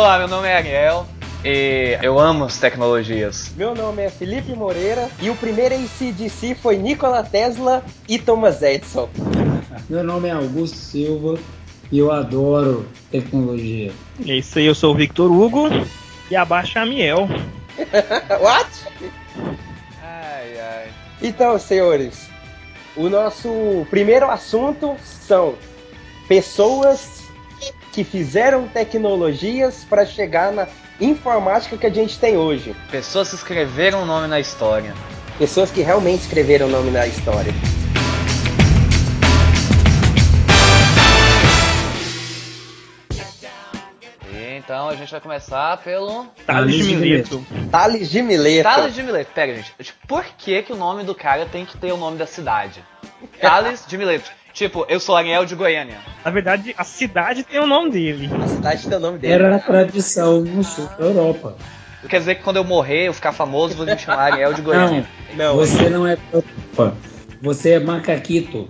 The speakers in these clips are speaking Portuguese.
Olá, meu nome é Ariel e eu amo as tecnologias. Meu nome é Felipe Moreira e o primeiro ACDC foi Nikola Tesla e Thomas Edison. Meu nome é Augusto Silva e eu adoro tecnologia. É isso aí, eu sou o Victor Hugo e abaixo é a Miel. What? Ai, ai. Então, senhores, o nosso primeiro assunto são pessoas que fizeram tecnologias para chegar na informática que a gente tem hoje. Pessoas que escreveram o nome na história. Pessoas que realmente escreveram o nome na história. E então a gente vai começar pelo. Tales de Mileto. Tales de Mileto. Tales de Mileto. Pera, gente. Por que, que o nome do cara tem que ter o nome da cidade? Tales de Mileto. Tipo, eu sou Ariel de Goiânia. Na verdade, a cidade tem o nome dele. A cidade tem o nome dele. Era a tradição no sul da Europa. Quer dizer que quando eu morrer, eu ficar famoso, vou me chamar Ariel de Goiânia. Não, Não. você não é Europa. Você é macaquito.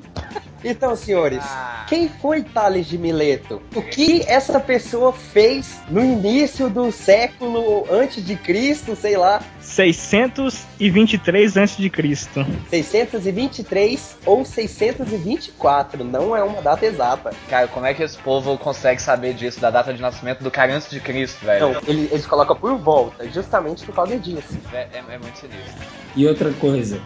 Então, senhores, Ah. quem foi Tales de Mileto? O que essa pessoa fez no início do século antes de Cristo, sei lá, 623 a.C. 623 ou 624, não é uma data exata. Cara, como é que esse povo consegue saber disso, da data de nascimento do cara antes de Cristo, velho? Não, ele- eles colocam por volta, justamente por causa disso. É, é- é muito sinistro. E outra coisa,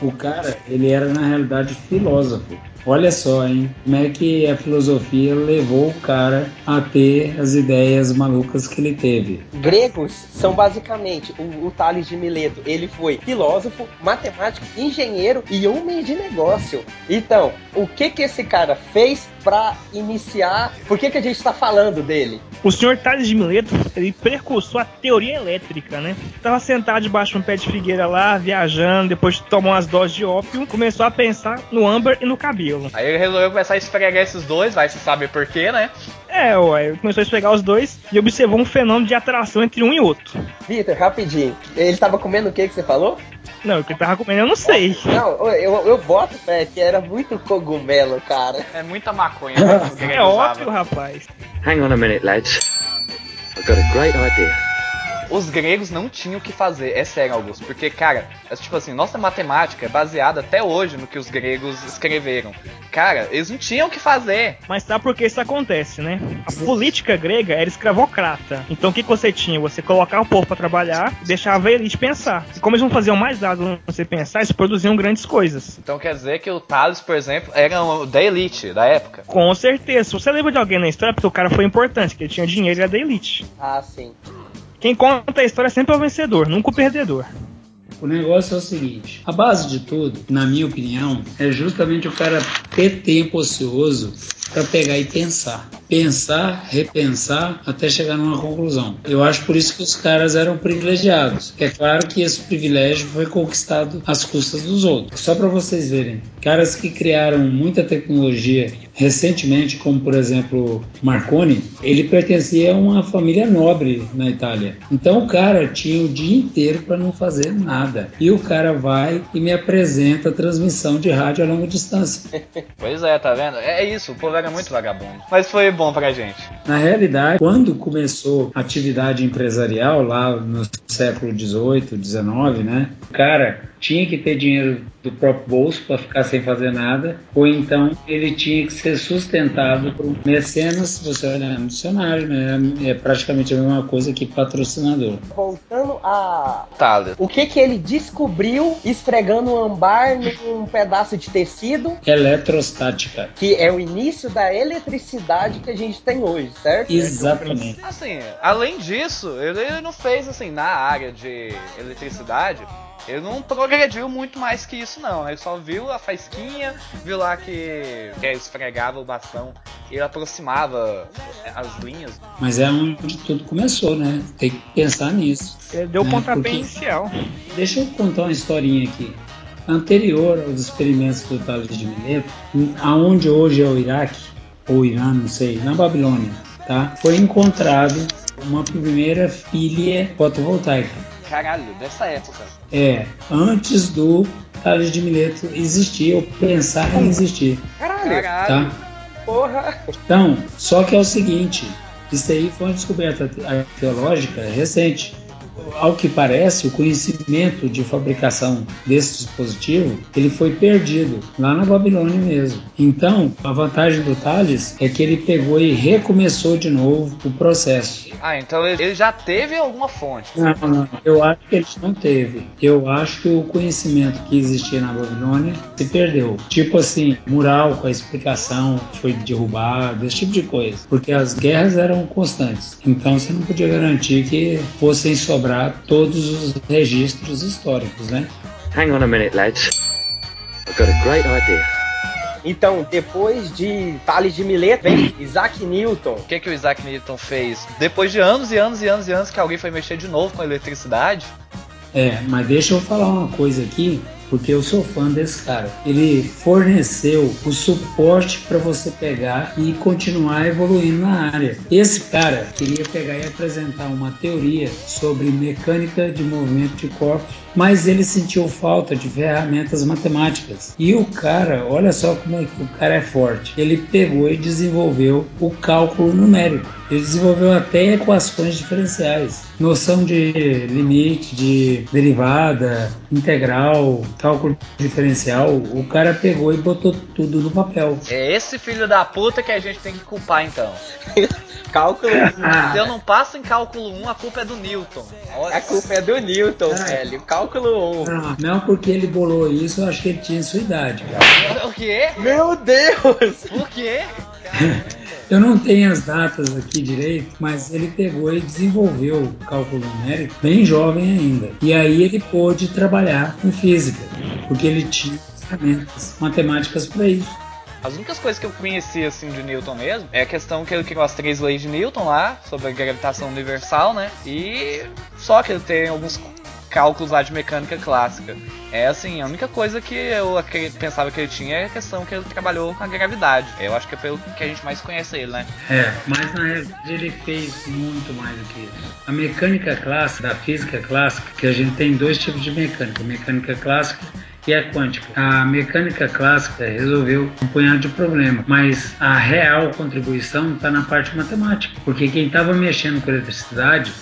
o cara, ele era na realidade filósofo. Olha só, hein? Como é que a filosofia levou o cara a ter as ideias malucas que ele teve. Gregos são basicamente o, o Tales de Mileto. Ele foi filósofo, matemático, engenheiro e homem de negócio. Então, o que que esse cara fez para iniciar? Por que que a gente está falando dele? O senhor Tales de Mileto, ele precursou a teoria elétrica, né? Tava sentado debaixo de um pé de figueira lá, viajando, depois de tomar umas doses de ópio, começou a pensar no âmbar e no cabelo. Aí ele resolveu começar a esfregar esses dois, vai se saber por quê, né? É, ué, ele começou a esfregar os dois e observou um fenômeno de atração entre um e outro. Vitor, rapidinho. Ele tava comendo o que que você falou? Não, o que tava comendo eu não sei. Não, eu, eu boto fé que era muito cogumelo, cara. É muita maconha né, É óbvio, rapaz. Hang on a minute, lads. I've got a great idea. Os gregos não tinham o que fazer, é sério, Augusto. Porque, cara, é tipo assim, nossa matemática é baseada até hoje no que os gregos escreveram. Cara, eles não tinham o que fazer. Mas sabe por que isso acontece, né? A política grega era escravocrata. Então o que, que você tinha? Você colocava o povo pra trabalhar e deixava a elite pensar. E como eles não faziam mais nada pra você pensar, eles produziam grandes coisas. Então quer dizer que o Thales, por exemplo, era um- da elite da época. Com certeza. Se você lembra de alguém na história, porque o cara foi importante, que ele tinha dinheiro e era da elite. Ah, sim. Quem conta a história sempre é o vencedor, nunca o perdedor. O negócio é o seguinte: a base de tudo, na minha opinião, é justamente o cara ter tempo ocioso para pegar e pensar. Pensar, repensar, até chegar numa conclusão. Eu acho por isso que os caras eram privilegiados. É claro que esse privilégio foi conquistado às custas dos outros. Só para vocês verem, caras que criaram muita tecnologia recentemente, como por exemplo Marconi, ele pertencia a uma família nobre na Itália. Então o cara tinha o dia inteiro para não fazer nada. E o cara vai e me apresenta a transmissão de rádio a longa distância. Pois é, tá vendo? É isso, o povo era muito vagabundo. Mas foi bom pra gente. Na realidade, quando começou a atividade empresarial lá no século XVIII, XIX, né? O cara tinha que ter dinheiro do próprio bolso para ficar sem fazer nada, ou então ele tinha que ser sustentado por um mecenas, se você olhar no dicionário, né? É praticamente a mesma coisa que patrocinador. Voltando a. Thales. O que que ele descobriu esfregando um ambar num pedaço de tecido, Eletrostática. que é o início da eletricidade que a gente tem hoje, certo? Exatamente. Assim, além disso, ele ele não fez assim na área de eletricidade. Ele não progrediu muito mais que isso, não. Ele só viu a faisquinha, viu lá que, que esfregava o bastão e ele aproximava as linhas. Mas é onde tudo começou, né? Tem que pensar nisso. Ele deu o É, pontapé porque- inicial. Deixa eu contar uma historinha aqui. Anterior aos experimentos do Tales de Mileto, aonde hoje é o Iraque, ou Irã, não sei, na Babilônia, tá? Foi encontrado uma primeira pilha fotovoltaica. Caralho, dessa época. É, antes do Tales de Mileto existir ou pensar em existir, Caralho, tá? porra. Então, só que é o seguinte, Isso aí foi uma descoberta arqueológica recente ao que parece, o conhecimento de fabricação desse dispositivo ele foi perdido lá na Babilônia mesmo. Então, a vantagem do Thales é que ele pegou e recomeçou de novo o processo. Ah, então ele já teve alguma fonte. Não, não, eu acho que ele não teve. Eu acho que o conhecimento que existia na Babilônia se perdeu. Tipo assim, mural com a explicação foi derrubado, esse tipo de coisa. Porque as guerras eram constantes. Então você não podia garantir que fossem sobrar todos os registros históricos, né? Hang on a minute, lads. I've got a great idea. Então, depois de Tales de Mileto, vem Isaac Newton. O que, que o Isaac Newton fez? Depois de anos e anos e anos e anos que alguém foi mexer de novo com a eletricidade. É, mas deixa eu falar uma coisa aqui porque eu sou fã desse cara. Ele forneceu o suporte para você pegar e continuar evoluindo na área. Esse cara queria pegar e apresentar uma teoria sobre mecânica de movimento de corpos, mas ele sentiu falta de ferramentas matemáticas. E o cara, olha só como é que o cara é forte. Ele pegou e desenvolveu o cálculo numérico. Ele desenvolveu até equações diferenciais, noção de limite, de derivada, integral, cálculo diferencial, o cara pegou e botou tudo no papel. É esse filho da puta que a gente tem que culpar então. cálculo 1. Se eu não passo em cálculo 1, a culpa é do Newton. Olha. A culpa é do Newton, ah, velho. Cálculo 1. Não, não porque ele bolou isso, eu acho que ele tinha sua idade, cara. O quê? Meu Deus! Por quê? Eu não tenho as datas aqui direito, mas ele pegou e desenvolveu o cálculo numérico bem jovem ainda. E aí ele pôde trabalhar com física, porque ele tinha ferramentas matemáticas para isso. As únicas coisas que eu conheci assim de Newton mesmo é a questão que ele criou as três leis de Newton lá, sobre a gravitação universal, né? E só que ele tem alguns cálculos lá de mecânica clássica. É assim, a única coisa que eu pensava que ele tinha é a questão que ele trabalhou com a gravidade. Eu acho que é pelo que a gente mais conhece ele, né? É, mas na realidade ele fez muito mais do que isso. A mecânica clássica, da física clássica, que a gente tem dois tipos de mecânica, mecânica clássica e a quântica. A mecânica clássica resolveu um punhado de problemas, mas a real contribuição está na parte matemática, porque quem estava mexendo com eletricidade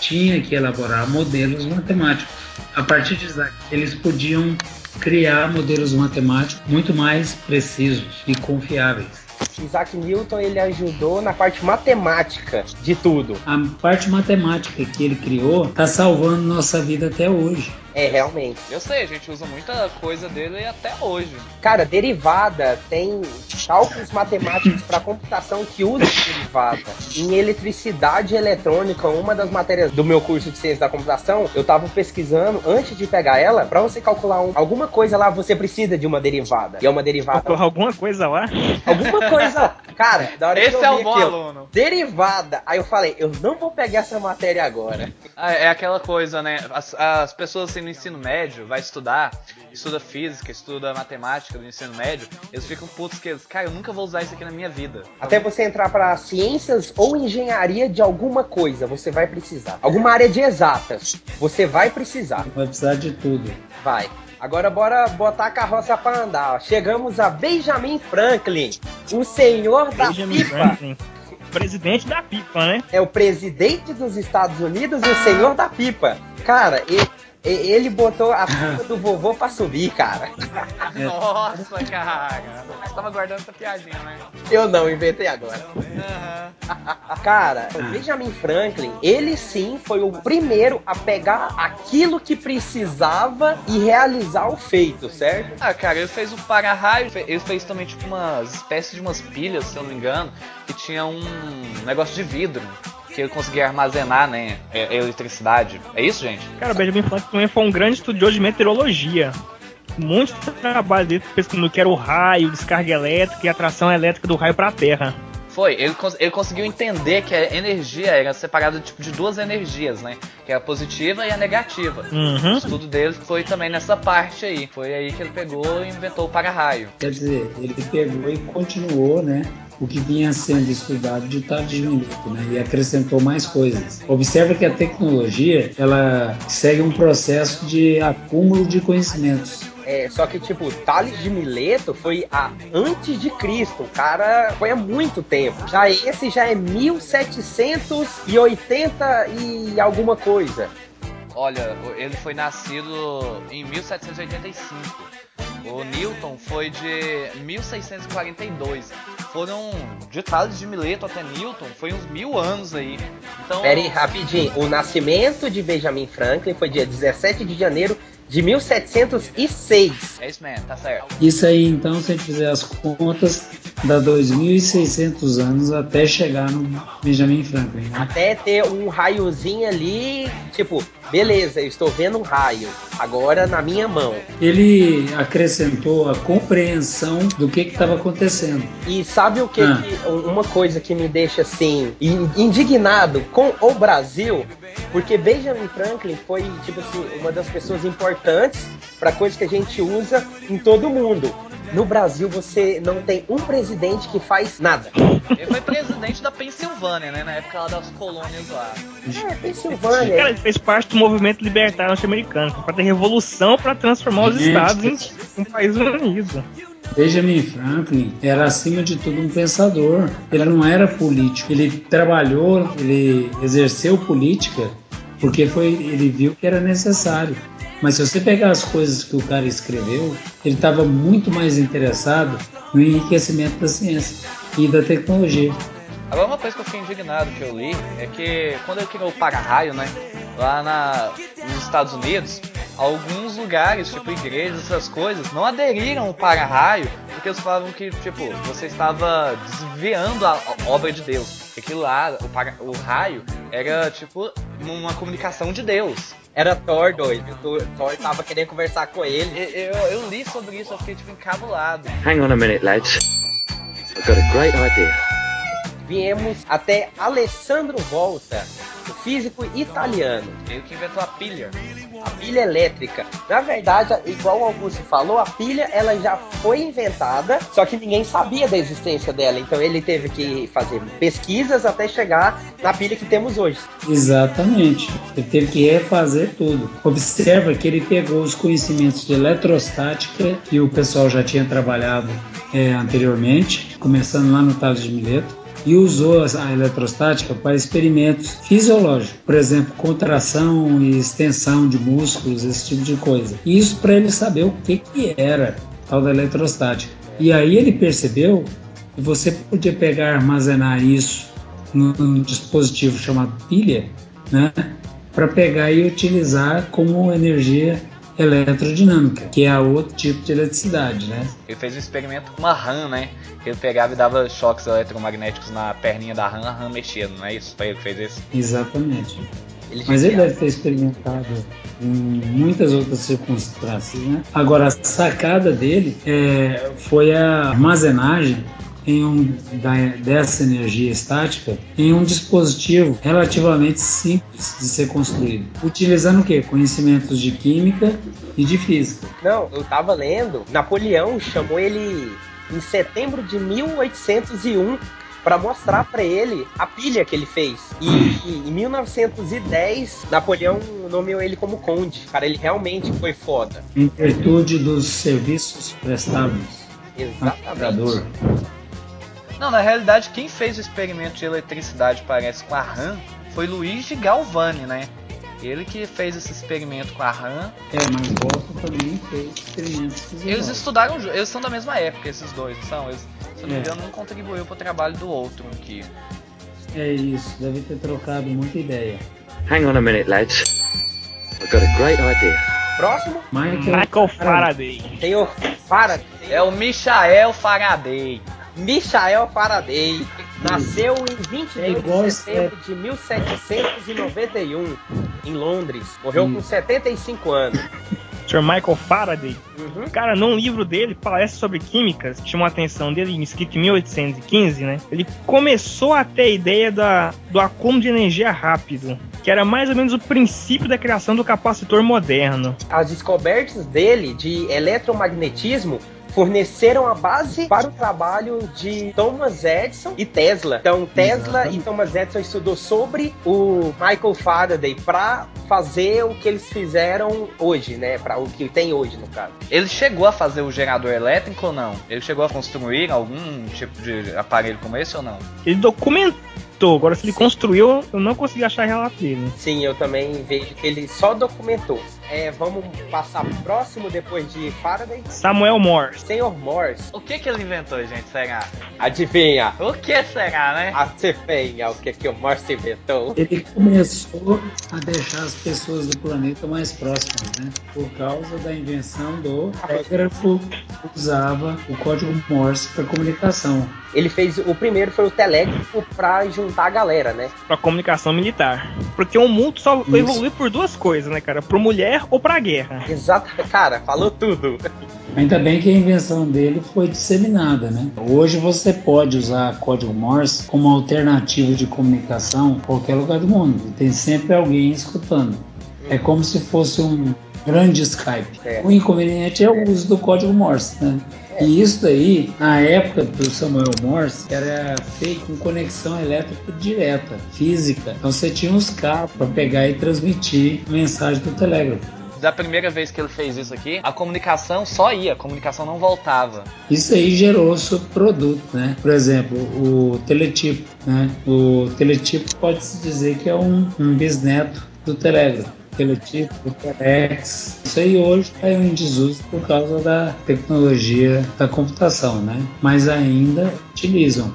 tinha que elaborar modelos matemáticos. A partir de Isaac, eles podiam criar modelos matemáticos muito mais precisos e confiáveis. Isaac Newton ele ajudou na parte matemática de tudo. A parte matemática que ele criou está salvando nossa vida até hoje. É, realmente. Eu sei, a gente usa muita coisa dele até hoje. Cara, derivada tem cálculos matemáticos para computação que usa derivada. Em eletricidade eletrônica, uma das matérias do meu curso de ciência da computação, eu tava pesquisando antes de pegar ela, para você calcular um, alguma coisa lá, você precisa de uma derivada. E é uma derivada. Calcular alguma coisa lá? Alguma coisa. Cara, da hora Esse que eu é vi o bom aquilo, aluno. Derivada. Aí eu falei, eu não vou pegar essa matéria agora. Ah, É aquela coisa, né? As, as pessoas assim no ensino médio vai estudar, estuda física, estuda matemática do ensino médio, eles ficam putos que eles, cara, eu nunca vou usar isso aqui na minha vida. Até você entrar para ciências ou engenharia de alguma coisa, você vai precisar. Alguma área de exatas, você vai precisar. Vai precisar de tudo. Vai. Agora bora botar a carroça para andar. ó. Chegamos a Benjamin Franklin, o senhor da Benjamin pipa. Franklin. Presidente da pipa, né? É o presidente dos Estados Unidos e o senhor da pipa. Cara, ele, ele botou a pipa do vovô pra subir, cara. Nossa, cara. Eu tava guardando essa piadinha, né? Eu não, inventei agora. Cara, o Benjamin Franklin, ele sim foi o primeiro a pegar aquilo que precisava e realizar o feito, certo? Ah, cara, ele fez o para-raio, ele fez também tipo umas espécies de umas pilhas, se eu não me engano, que tinha um negócio de vidro que ele conseguia armazenar, né, é- eletricidade. É isso, gente? Cara, o Benjamin Franklin também foi um grande estudioso de meteorologia. Muito trabalho dele pesquisando o que era o raio, descarga elétrica e atração elétrica do raio para a Terra. Foi, ele, ele conseguiu entender que a energia era separada tipo, de duas energias, né? Que é a positiva e a negativa. O Uhum. estudo dele foi também nessa parte aí. Foi aí que ele pegou e inventou o para-raio. Quer dizer, ele pegou e continuou, né? O que vinha sendo estudado de Tales de Mileto, né? E acrescentou mais coisas. Observa que a tecnologia, ela segue um processo de acúmulo de conhecimentos. É, só que, tipo, Tales de Mileto foi a antes de Cristo. O cara foi há muito tempo. Já esse já é 1780 e alguma coisa. Olha, ele foi nascido em 1785. O Newton foi de 1642. Foram de Tales de Mileto até Newton, foi uns mil anos aí. Então. Pera aí, rapidinho. O nascimento de Benjamin Franklin foi dia 17 de janeiro de 1706. É isso mesmo, tá certo. Isso aí, então, se a gente fizer as contas, dá 2.600 anos até chegar no Benjamin Franklin. Né? Até ter um raiozinho ali, tipo, beleza, eu estou vendo um raio, agora na minha mão. Ele acrescentou a compreensão do que estava acontecendo. E sabe o que, ah. que, Uma coisa que me deixa assim, indignado com o Brasil, porque Benjamin Franklin foi, tipo assim, uma das pessoas importantes importantes para coisas que a gente usa em todo o mundo. No Brasil, você não tem um presidente que faz nada. Ele foi presidente da Pensilvânia, né? Na época lá das colônias lá. É, Pensilvânia. Cara, ele fez parte do movimento libertário norte-americano, para ter revolução para transformar os estados em um país unido. Benjamin Franklin era acima de tudo um pensador. Ele não era político. Ele trabalhou, ele exerceu política porque foi, ele viu que era necessário. Mas se você pegar as coisas que o cara escreveu, ele estava muito mais interessado no enriquecimento da ciência e da tecnologia. Agora uma coisa que eu fiquei indignado que eu li é que quando ele criou o para-raio, né, lá na, nos Estados Unidos, alguns lugares, tipo igrejas, essas coisas, não aderiram ao para-raio porque eles falavam que, tipo, você estava desviando a obra de Deus. Que lá, o, para, o raio, era tipo uma comunicação de Deus. Era Thor doido. Thor tava querendo conversar com ele. Eu, eu, eu li sobre isso, eu fiquei tipo encabulado. Hang on a minute, lads. I've got a great idea. Viemos até Alessandro Volta, físico italiano. Ele que inventou a pilha. A pilha elétrica. Na verdade, igual o Augusto falou, a pilha ela já foi inventada, só que ninguém sabia da existência dela. Então ele teve que fazer pesquisas até chegar na pilha que temos hoje. Exatamente. Ele teve que refazer tudo. Observa que ele pegou os conhecimentos de eletrostática que o pessoal já tinha trabalhado é, anteriormente, começando lá no Tales de Mileto e usou a eletrostática para experimentos fisiológicos, por exemplo, contração e extensão de músculos, esse tipo de coisa. Isso para ele saber o que, que era tal da eletrostática. E aí ele percebeu que você podia pegar armazenar isso num dispositivo chamado pilha, né, para pegar e utilizar como energia eletrodinâmica, que é outro tipo de eletricidade, né? Ele fez um experimento com uma RAM, né? Ele pegava e dava choques eletromagnéticos na perninha da RAM, a RAM mexia, não é isso? Foi ele que fez isso? Exatamente. Ele Mas ele deve ter experimentado em muitas outras circunstâncias, né? Agora, a sacada dele é, foi a armazenagem em um, da, dessa energia estática em um dispositivo relativamente simples de ser construído, utilizando o que? Conhecimentos de química e de física. Não, eu estava lendo, Napoleão chamou ele em setembro de 1801 para mostrar para ele a pilha que ele fez. E, em 1910, Napoleão nomeou ele como conde. Cara, ele realmente foi foda. Em virtude dos serviços prestados. Exatamente. Não, na realidade, quem fez o experimento de eletricidade, parece, com a RAM, foi Luigi Galvani, né? Ele que fez esse experimento com a RAM. É, mas Boston também fez experimentos. Eles estudaram, eles são da mesma época, esses dois, são? Eles, se não me é. engano, um contribuiu para o trabalho do outro aqui. É isso, deve ter trocado muita ideia. Hang on a minute, lads. I've got a great idea. Próximo? Michael, Michael Faraday. Tem o Faraday. É o Michael Faraday. Michael Faraday nasceu em 22 é de setembro de 1791 em Londres. Morreu hum. com 75 anos. Sr. Michael Faraday. Uhum. Cara, num livro dele, palestra sobre química, chamou a atenção dele, escrito em 1815, né? Ele começou a ter a ideia da, do acúmulo de energia rápido, que era mais ou menos o princípio da criação do capacitor moderno. As descobertas dele de eletromagnetismo forneceram a base para o trabalho de Thomas Edison e Tesla. Então, Tesla Exatamente. e Thomas Edison estudou sobre o Michael Faraday para fazer o que eles fizeram hoje, né? Para o que tem hoje, no caso. Ele chegou a fazer o gerador elétrico ou não? Ele chegou a construir algum tipo de aparelho como esse ou não? Ele documentou Agora, se ele construiu, eu não consegui achar relato dele. Sim, eu também vejo que ele só documentou. É, vamos passar pro próximo depois de Faraday? Samuel Morse. Senhor Morse. O que que ele inventou, gente? Será? Adivinha. O que será, né? Adivinha o que que o Morse inventou. Ele começou a deixar as pessoas do planeta mais próximas, né? Por causa da invenção do telégrafo que usava o código Morse para comunicação. Ele fez o primeiro foi o telégrafo para juntar a galera, né? Para comunicação militar. Porque o mundo só Isso. evoluiu por duas coisas, né, cara? Pro mulher ou pra guerra. Exato, cara, falou tudo. Ainda bem que a invenção dele foi disseminada, né? Hoje você pode usar código Morse como alternativa de comunicação em qualquer lugar do mundo. Tem sempre alguém escutando. É como se fosse um grande Skype. É. O inconveniente é o uso do código Morse, né? E isso daí, na época do Samuel Morse, era feito com conexão elétrica direta, física. Então você tinha uns cabos para pegar e transmitir mensagem do telégrafo da primeira vez que ele fez isso aqui, a comunicação só ia, a comunicação não voltava. Isso aí gerou subproduto, né? Por exemplo, o teletipo, né? O teletipo pode-se dizer que é um, um bisneto do telégrafo tipo, o Telex. Isso aí hoje está em desuso por causa da tecnologia da computação, né? Mas ainda utilizam,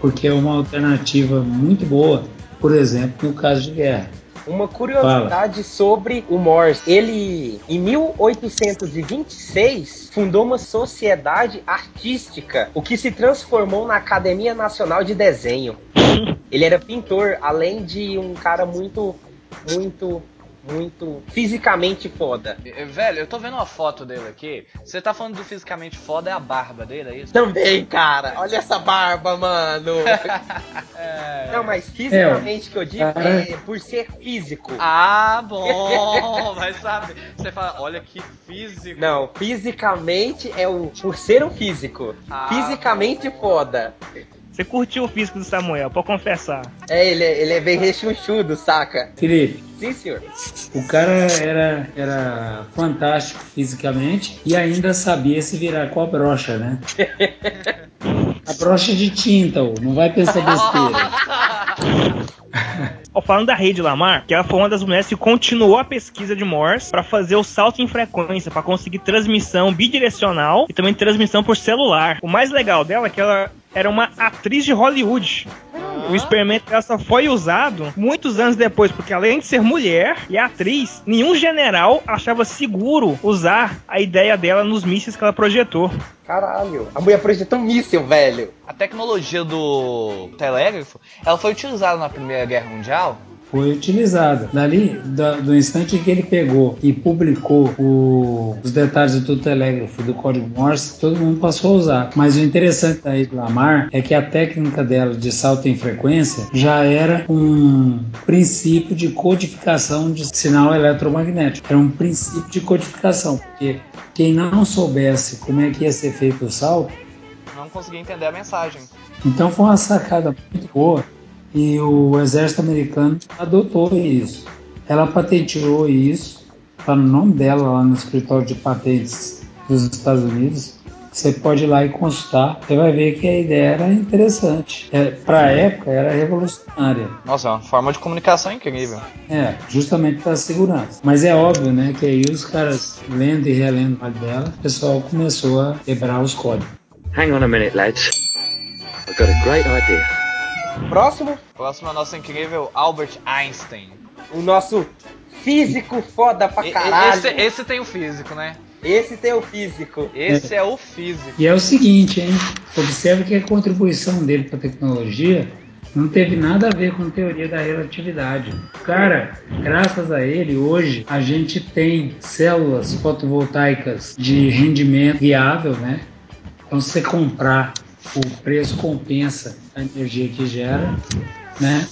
porque é uma alternativa muito boa, por exemplo, no caso de guerra. Uma curiosidade Fala. sobre o Morse. Ele, em 1826, fundou uma sociedade artística, o que se transformou na Academia Nacional de Desenho. Ele era pintor, além de um cara muito, muito muito fisicamente foda. Velho, eu tô vendo uma foto dele aqui. Você tá falando do fisicamente foda, é a barba dele, é isso? Também, cara. Olha essa barba, mano. é... Não, mas fisicamente é, que eu digo é por ser físico. Ah, bom. mas sabe, você fala, olha que físico. Não, fisicamente é o por ser um físico. Ah, fisicamente bom. foda. Você curtiu o físico do Samuel, pode confessar. É, ele, é, ele é bem rechonchudo, saca? Felipe. Sim, senhor. O cara era, era fantástico fisicamente e ainda sabia se virar com a brocha, né? a brocha de tinta, não vai pensar besteira. falando da rede Lamar, que ela foi uma das mulheres que continuou a pesquisa de Morse para fazer o salto em frequência, para conseguir transmissão bidirecional e também transmissão por celular. O mais legal dela é que ela era uma atriz de Hollywood. O experimento dela só foi usado muitos anos depois, porque além de ser mulher e atriz, nenhum general achava seguro usar a ideia dela nos mísseis que ela projetou. Caralho, a mulher projetou um míssil, velho. A tecnologia do telégrafo, ela foi utilizada na Primeira Guerra Mundial foi utilizada. Dali, do, do instante que ele pegou e publicou o, os detalhes do telégrafo do código Morse, todo mundo passou a usar. Mas o interessante da Lamar é que a técnica dela de salto em frequência já era um princípio de codificação de sinal eletromagnético. Era um princípio de codificação, porque quem não soubesse como é que ia ser feito o salto não conseguia entender a mensagem. Então foi uma sacada muito boa e o exército americano adotou isso. Ela patenteou isso, está no nome dela lá no escritório de patentes dos Estados Unidos. Você pode ir lá e consultar, você vai ver que a ideia era interessante. É, Para a época era revolucionária. Nossa, é uma forma de comunicação incrível. É, justamente para a segurança. Mas é óbvio, né, que aí os caras lendo e relendo mais dela, o pessoal começou a quebrar os códigos. Hang on a minute, lads. I've got a great idea. Próximo? Próximo é o nosso incrível Albert Einstein. O nosso físico foda pra caralho. Esse, esse tem o físico, né? Esse tem o físico. Esse é, é o físico. E é o seguinte, hein? Observe que a contribuição dele para a tecnologia não teve nada a ver com teoria da relatividade. Cara, graças a ele, hoje a gente tem células fotovoltaicas de rendimento viável, né? Então, se você comprar o preço compensa a energia que gera, né?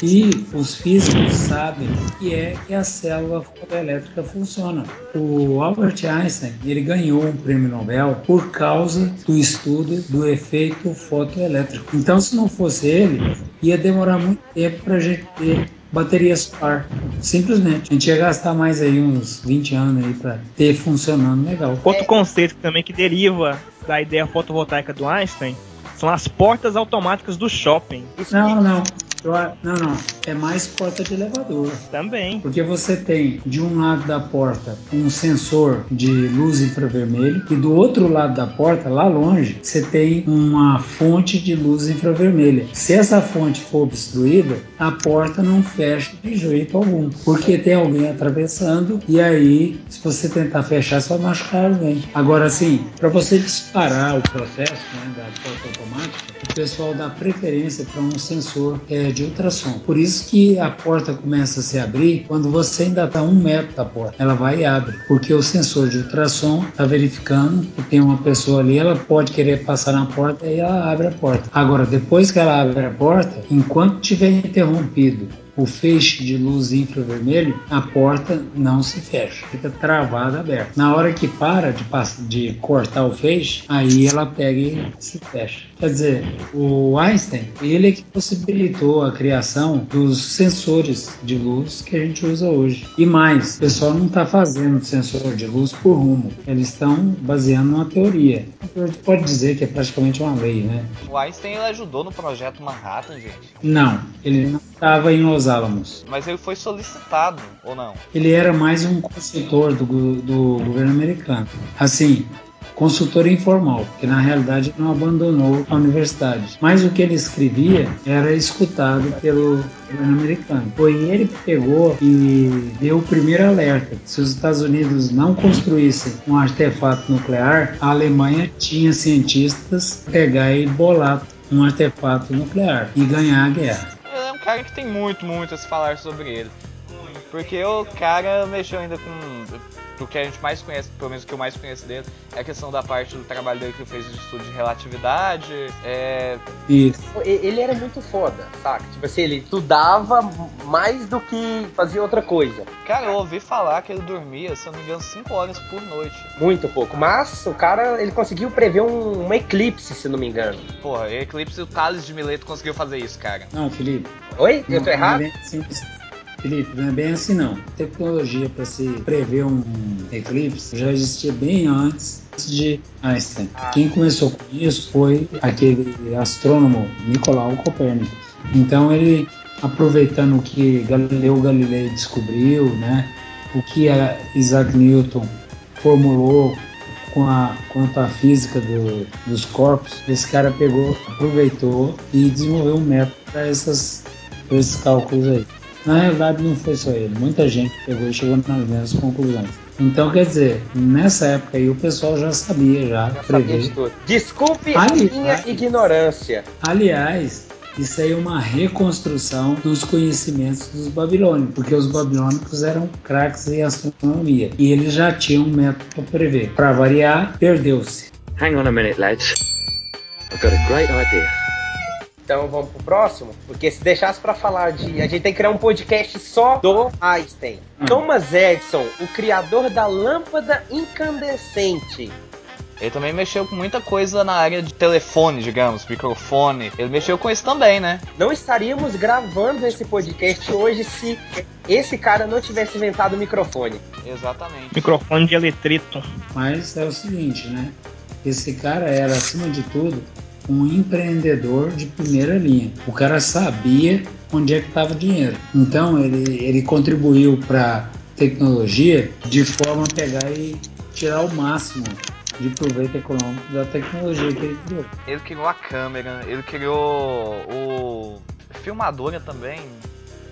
E os físicos sabem que é que a célula fotoelétrica funciona. O Albert Einstein ele ganhou um prêmio Nobel por causa do estudo do efeito fotoelétrico. Então, se não fosse ele, ia demorar muito tempo para a gente ter bateria solar. Simplesmente. A gente ia gastar mais aí uns 20 anos aí para ter funcionando legal. Outro conceito também que deriva da ideia fotovoltaica do Einstein são as portas automáticas do shopping. Não, não. Eu, não, não. É mais porta de elevador. Também. Porque você tem de um lado da porta um sensor de luz infravermelho e do outro lado da porta, lá longe, você tem uma fonte de luz infravermelha. Se essa fonte for obstruída, a porta não fecha de jeito algum, porque tem alguém atravessando e aí, se você tentar fechar, você vai machucar alguém. Agora, assim, para você disparar o processo né, da porta automática, o pessoal dá preferência para um sensor é, de ultrassom. Por isso que a porta começa a se abrir quando você ainda está um metro da porta. Ela vai e abre, porque o sensor de ultrassom está verificando que tem uma pessoa ali, ela pode querer passar na porta e ela abre a porta. Agora, depois que ela abre a porta, enquanto tiver interrompido o feixe de luz infravermelho, a porta não se fecha, fica travada aberta. Na hora que para de, de cortar o feixe, aí ela pega e se fecha. Quer dizer, o Einstein, ele é que possibilitou a criação dos sensores de luz que a gente usa hoje. E mais, o pessoal não está fazendo sensor de luz por rumo, eles estão baseando numa teoria. A gente pode dizer que é praticamente uma lei, né? O Einstein ele ajudou no projeto Manhattan, gente? Não, ele não estava em Los Alamos. Mas ele foi solicitado, ou não? Ele era mais um consultor do, do governo americano. Assim, consultor informal, que na realidade não abandonou a universidade. Mas o que ele escrevia era escutado pelo governo americano. Foi ele que pegou e deu o primeiro alerta. Se os Estados Unidos não construíssem um artefato nuclear, a Alemanha tinha cientistas pegar e bolar um artefato nuclear e ganhar a guerra. É um cara que tem muito, muito a se falar sobre ele. Porque o cara mexeu ainda com do que a gente mais conhece, pelo menos o que eu mais conheço dele, é a questão da parte do trabalho dele que ele fez de estudo de relatividade. É... Isso. Ele era muito foda, saca? Tipo assim, ele estudava mais do que fazia outra coisa. Cara, eu ouvi falar que ele dormia, se eu não me engano, 5 horas por noite. Muito pouco. Mas o cara, ele conseguiu prever um, um eclipse, se não me engano. Porra, eclipse, o Thales de Mileto conseguiu fazer isso, cara. Não, Felipe. Oi? Eu tô errado? Não, Felipe, não é bem assim não. Tecnologia para se prever um eclipse já existia bem antes de Einstein. Quem começou com isso foi aquele astrônomo Nicolau Copérnico. Então ele aproveitando o que Galileu Galilei descobriu, né, o que Isaac Newton formulou com a, quanto à física do, dos corpos, esse cara pegou, aproveitou e desenvolveu um método para esses cálculos aí. Na realidade, não foi só ele, muita gente pegou e chegou nas mesmas conclusões. Então, quer dizer, nessa época aí o pessoal já sabia, já, já prever. Sabia Desculpe aliás, a minha ignorância. Aliás, isso aí é uma reconstrução dos conhecimentos dos babilônicos, porque os babilônicos eram craques em astronomia e eles já tinham um método para prever. Para variar, perdeu-se. Hang on a minute, lads. I've got a great idea. Então vamos pro próximo? Porque se deixasse para falar de. A gente tem que criar um podcast só do Einstein. Hum. Thomas Edison, o criador da lâmpada incandescente. Ele também mexeu com muita coisa na área de telefone, digamos, microfone. Ele mexeu com isso também, né? Não estaríamos gravando esse podcast hoje se esse cara não tivesse inventado o microfone. Exatamente. Microfone de eletrito. Mas é o seguinte, né? Esse cara era, acima de tudo, um empreendedor de primeira linha. O cara sabia onde é que estava o dinheiro. Então ele, ele contribuiu para tecnologia de forma a pegar e tirar o máximo de proveito econômico da tecnologia que ele criou. Ele criou a câmera, ele criou o filmadora também.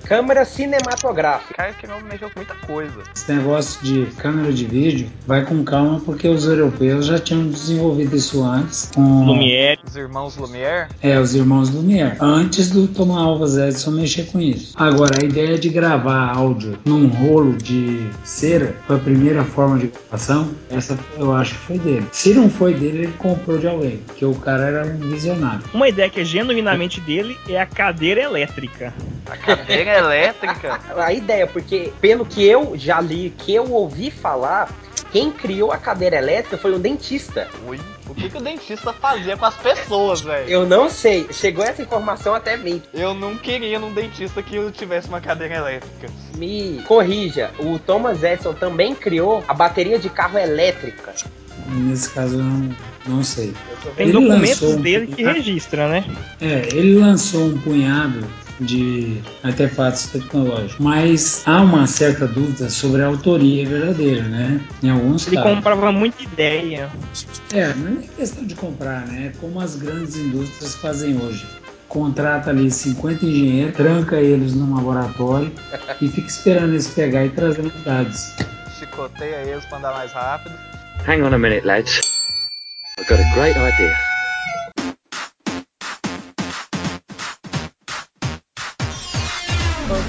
Câmera cinematográfica. Cara que não mexeu com muita coisa. Esse negócio de câmera de vídeo vai com calma porque os europeus já tinham desenvolvido isso antes com Lumière. Os irmãos Lumière. é, os irmãos Lumière, antes do Thomas Alva Edison mexer com isso. Agora, a ideia de gravar áudio num rolo de cera foi a primeira forma de gravação, essa eu acho que foi dele. Se não foi dele, ele comprou de alguém, porque o cara era um visionário. Uma ideia que é genuinamente dele é a cadeira elétrica. A cadeira elétrica. A ideia, porque pelo que eu já li, que eu ouvi falar, quem criou a cadeira elétrica foi um dentista. Ui, o que, que o dentista fazia com as pessoas, velho? Eu não sei, chegou essa informação até mim. Eu não queria num dentista que eu tivesse uma cadeira elétrica. Me corrija, o Thomas Edison também criou a bateria de carro elétrica. Nesse caso, eu não, não sei. Tem Ele documentos lançou um dele que registra, né? É, ele lançou um punhado de artefatos tecnológicos, mas há uma certa dúvida sobre a autoria verdadeira, né? Em alguns Ele casos. comprava muita ideia. É, não é questão de comprar, né? É como as grandes indústrias fazem hoje. Contrata ali 50 engenheiros, tranca eles num laboratório e fica esperando eles pegar e trazer novidades. Chicoteia eles pra andar mais rápido. Hang on a minute, lads. I've got a great idea.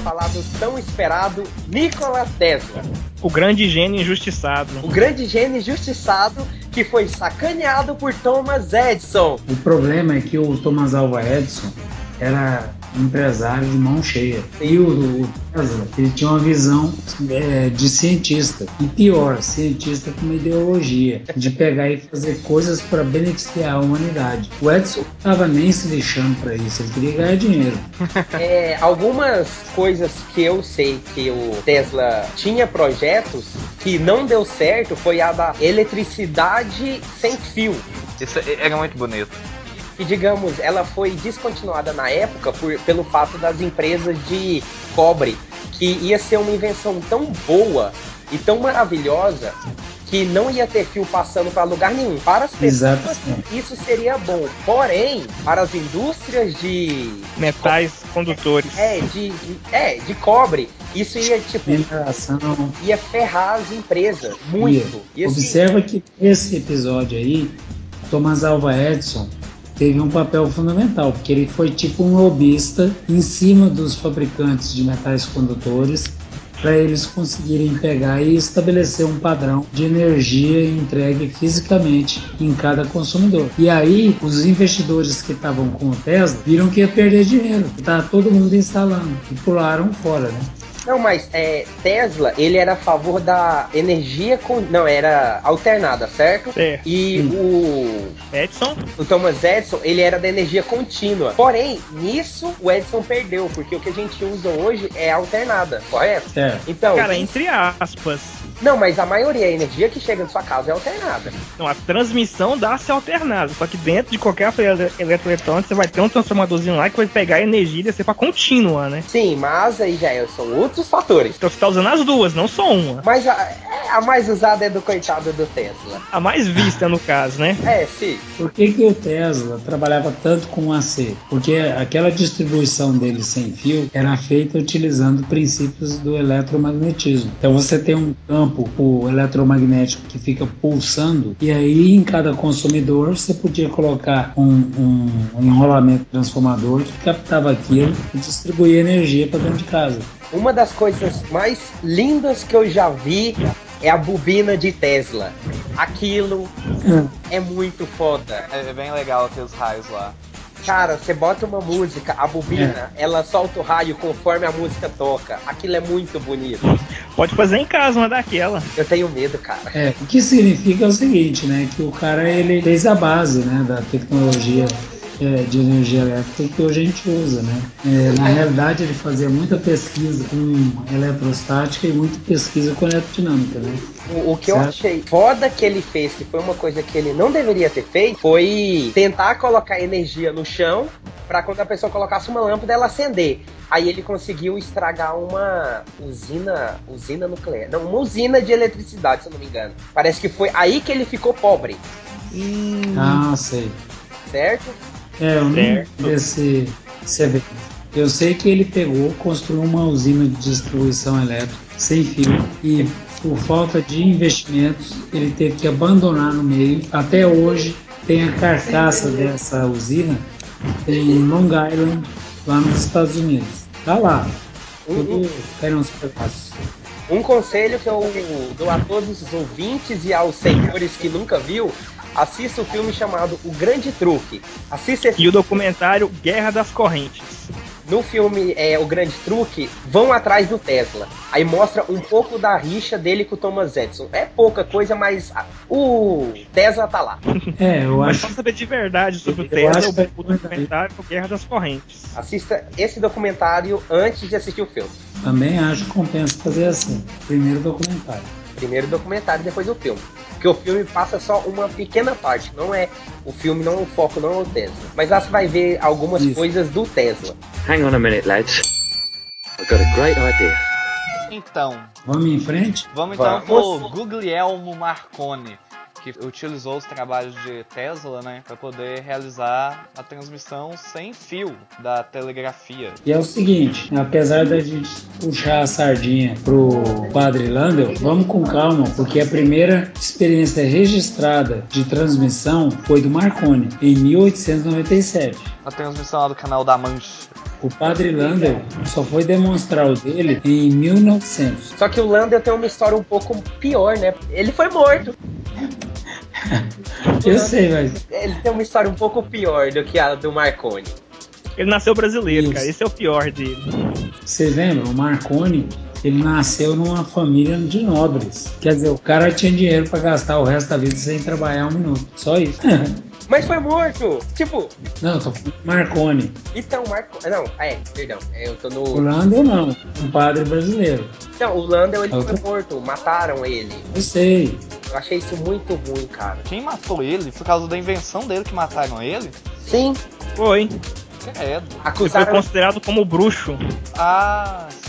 Falar do tão esperado Nikola Tesla. O grande gênio injustiçado. O grande gênio injustiçado que foi sacaneado por Thomas Edison. O problema é que o Thomas Alva Edison era empresário de mão cheia. E o, o Tesla, ele tinha uma visão é, de cientista. E pior, cientista com uma ideologia de pegar e fazer coisas para beneficiar a humanidade. O Edison não estava nem se lixando para isso, ele queria ganhar dinheiro. É, algumas coisas que eu sei que o Tesla tinha projetos que não deu certo foi a da eletricidade sem fio. Isso é- era muito bonito. Que digamos, ela foi descontinuada na época por, pelo fato das empresas de cobre, que ia ser uma invenção tão boa e tão maravilhosa que não ia ter fio passando para lugar nenhum. Para as pessoas, Exatamente. isso seria bom. Porém, para as indústrias de Metais condutores. é, de, de- é, de cobre, isso ia tipo Mineração, ia ferrar as empresas muito. E assim, Observa que nesse episódio aí, Thomas Alva Edison teve um papel fundamental, porque ele foi tipo um lobista em cima dos fabricantes de metais condutores para eles conseguirem pegar e estabelecer um padrão de energia entregue fisicamente em cada consumidor. E aí, os investidores que estavam com o Tesla viram que ia perder dinheiro, tá todo mundo instalando e pularam fora, né? Não, mas é, Tesla, ele era a favor da energia com. Não, era alternada, certo? Certo. E Sim. o, Edson, o Thomas Edison, ele era da energia contínua. Porém, nisso o Edison perdeu, porque o que a gente usa hoje é alternada, correto? Certo. Então, cara, entre aspas. não, mas a maioria, a energia que chega na sua casa é alternada. Não, a transmissão dá-se alternada. Só que dentro de qualquer aparelho eletroeletrônico você vai ter um transformadorzinho lá que vai pegar a energia e descer pra contínua, né? Sim, mas aí já é- são outros fatores. Então você tá usando as duas, não só uma. Mas a, é, a mais usada é do coitado do Tesla. A mais vista, no caso, né? É, sim. Por que, que o Tesla trabalhava tanto com AC? Porque aquela distribuição dele sem fio era feita utilizando princípios do eletromagnetismo. Então você tem um campo o eletromagnético que fica pulsando e aí em cada consumidor você podia colocar um, um- um enrolamento transformador que captava aquilo e distribuía energia para dentro de casa. Uma das coisas mais lindas que eu já vi é a bobina de Tesla. Aquilo é muito foda. É, é bem legal aqueles raios lá. Cara, você bota uma música, a bobina, ela solta o raio conforme a música toca. Aquilo é muito bonito. Pode fazer em casa uma daquela. Eu tenho medo, cara. É, o que significa é o seguinte, né, que o cara ele fez a base, né, da tecnologia é, de energia elétrica que hoje a gente usa, né. É, na realidade ele fazia muita pesquisa com eletrostática e muita pesquisa com eletrodinâmica, né. O, o que eu Certo. achei foda que ele fez, que foi uma coisa que ele não deveria ter feito, foi tentar colocar energia no chão pra quando a pessoa colocasse uma lâmpada ela acender. Aí ele conseguiu estragar uma usina, usina nuclear, não, uma usina de eletricidade, se eu não me engano. Parece que foi aí que ele ficou pobre, Ah, sei. certo? É, eu não Certo. desse, desse evento. Eu sei que ele pegou, construiu uma usina de distribuição elétrica sem fio e por falta de investimentos ele teve que abandonar no meio. Até hoje tem a carcaça dessa usina em Long Island, lá nos Estados Unidos. Tá lá. Tudo caiu uns pedaços. Um conselho que eu dou a todos os ouvintes e aos senhores que nunca viu, assista o filme chamado O Grande Truque. Assista esse E o documentário Guerra das Correntes. No filme é, O Grande Truque, vão atrás do Tesla. Aí mostra um pouco da rixa dele com o Thomas Edison. É pouca coisa, mas o Tesla tá lá. É, eu Mas acho pra saber de verdade sobre o Eu Tesla, acho que- o documentário Guerra das Correntes. Assista esse documentário antes de assistir o filme. também acho que compensa fazer assim. Primeiro documentário. Primeiro o documentário, depois o filme. Porque o filme passa só uma pequena parte, não é o filme, não o foco não é o Tesla. Mas lá você vai ver algumas Isso. coisas do Tesla. Hang on a minute, lads. I've got a great idea. Então, Vamos em frente? vamos então Vamos. pro Guglielmo Marconi, que utilizou os trabalhos de Tesla, né, para poder realizar a transmissão sem fio da telegrafia. E é o seguinte, apesar da gente puxar a sardinha pro Padre Landel, vamos com calma, porque a primeira experiência registrada de transmissão foi do Marconi, em 1897. A transmissão lá do canal da Mancha. O Padre Landel só foi demonstrar o dele em 1900. Só que o Landel tem uma história um pouco pior, né? Ele foi morto. Eu sei, mas Ele tem uma história um pouco pior do que a do Marconi. Ele nasceu brasileiro, Isso. cara. Esse é o pior dele. vocês lembram? O Marconi, ele nasceu numa família de nobres. Quer dizer, o cara tinha dinheiro para gastar o resto da vida sem trabalhar um minuto. Só isso. Mas foi morto! Tipo, Não, eu tô falando do Marconi. então, Marco. Não, é, perdão. é, Eu tô O no. Landel não, um padre brasileiro. Não, o Landel ele Eu foi tô- morto, mataram ele. Eu sei. Eu achei isso muito ruim, cara. Quem matou ele? Por causa da invenção dele que mataram ele? Sim, Foi. Credo. Ele foi acusaram. considerado como bruxo. Ah, sim.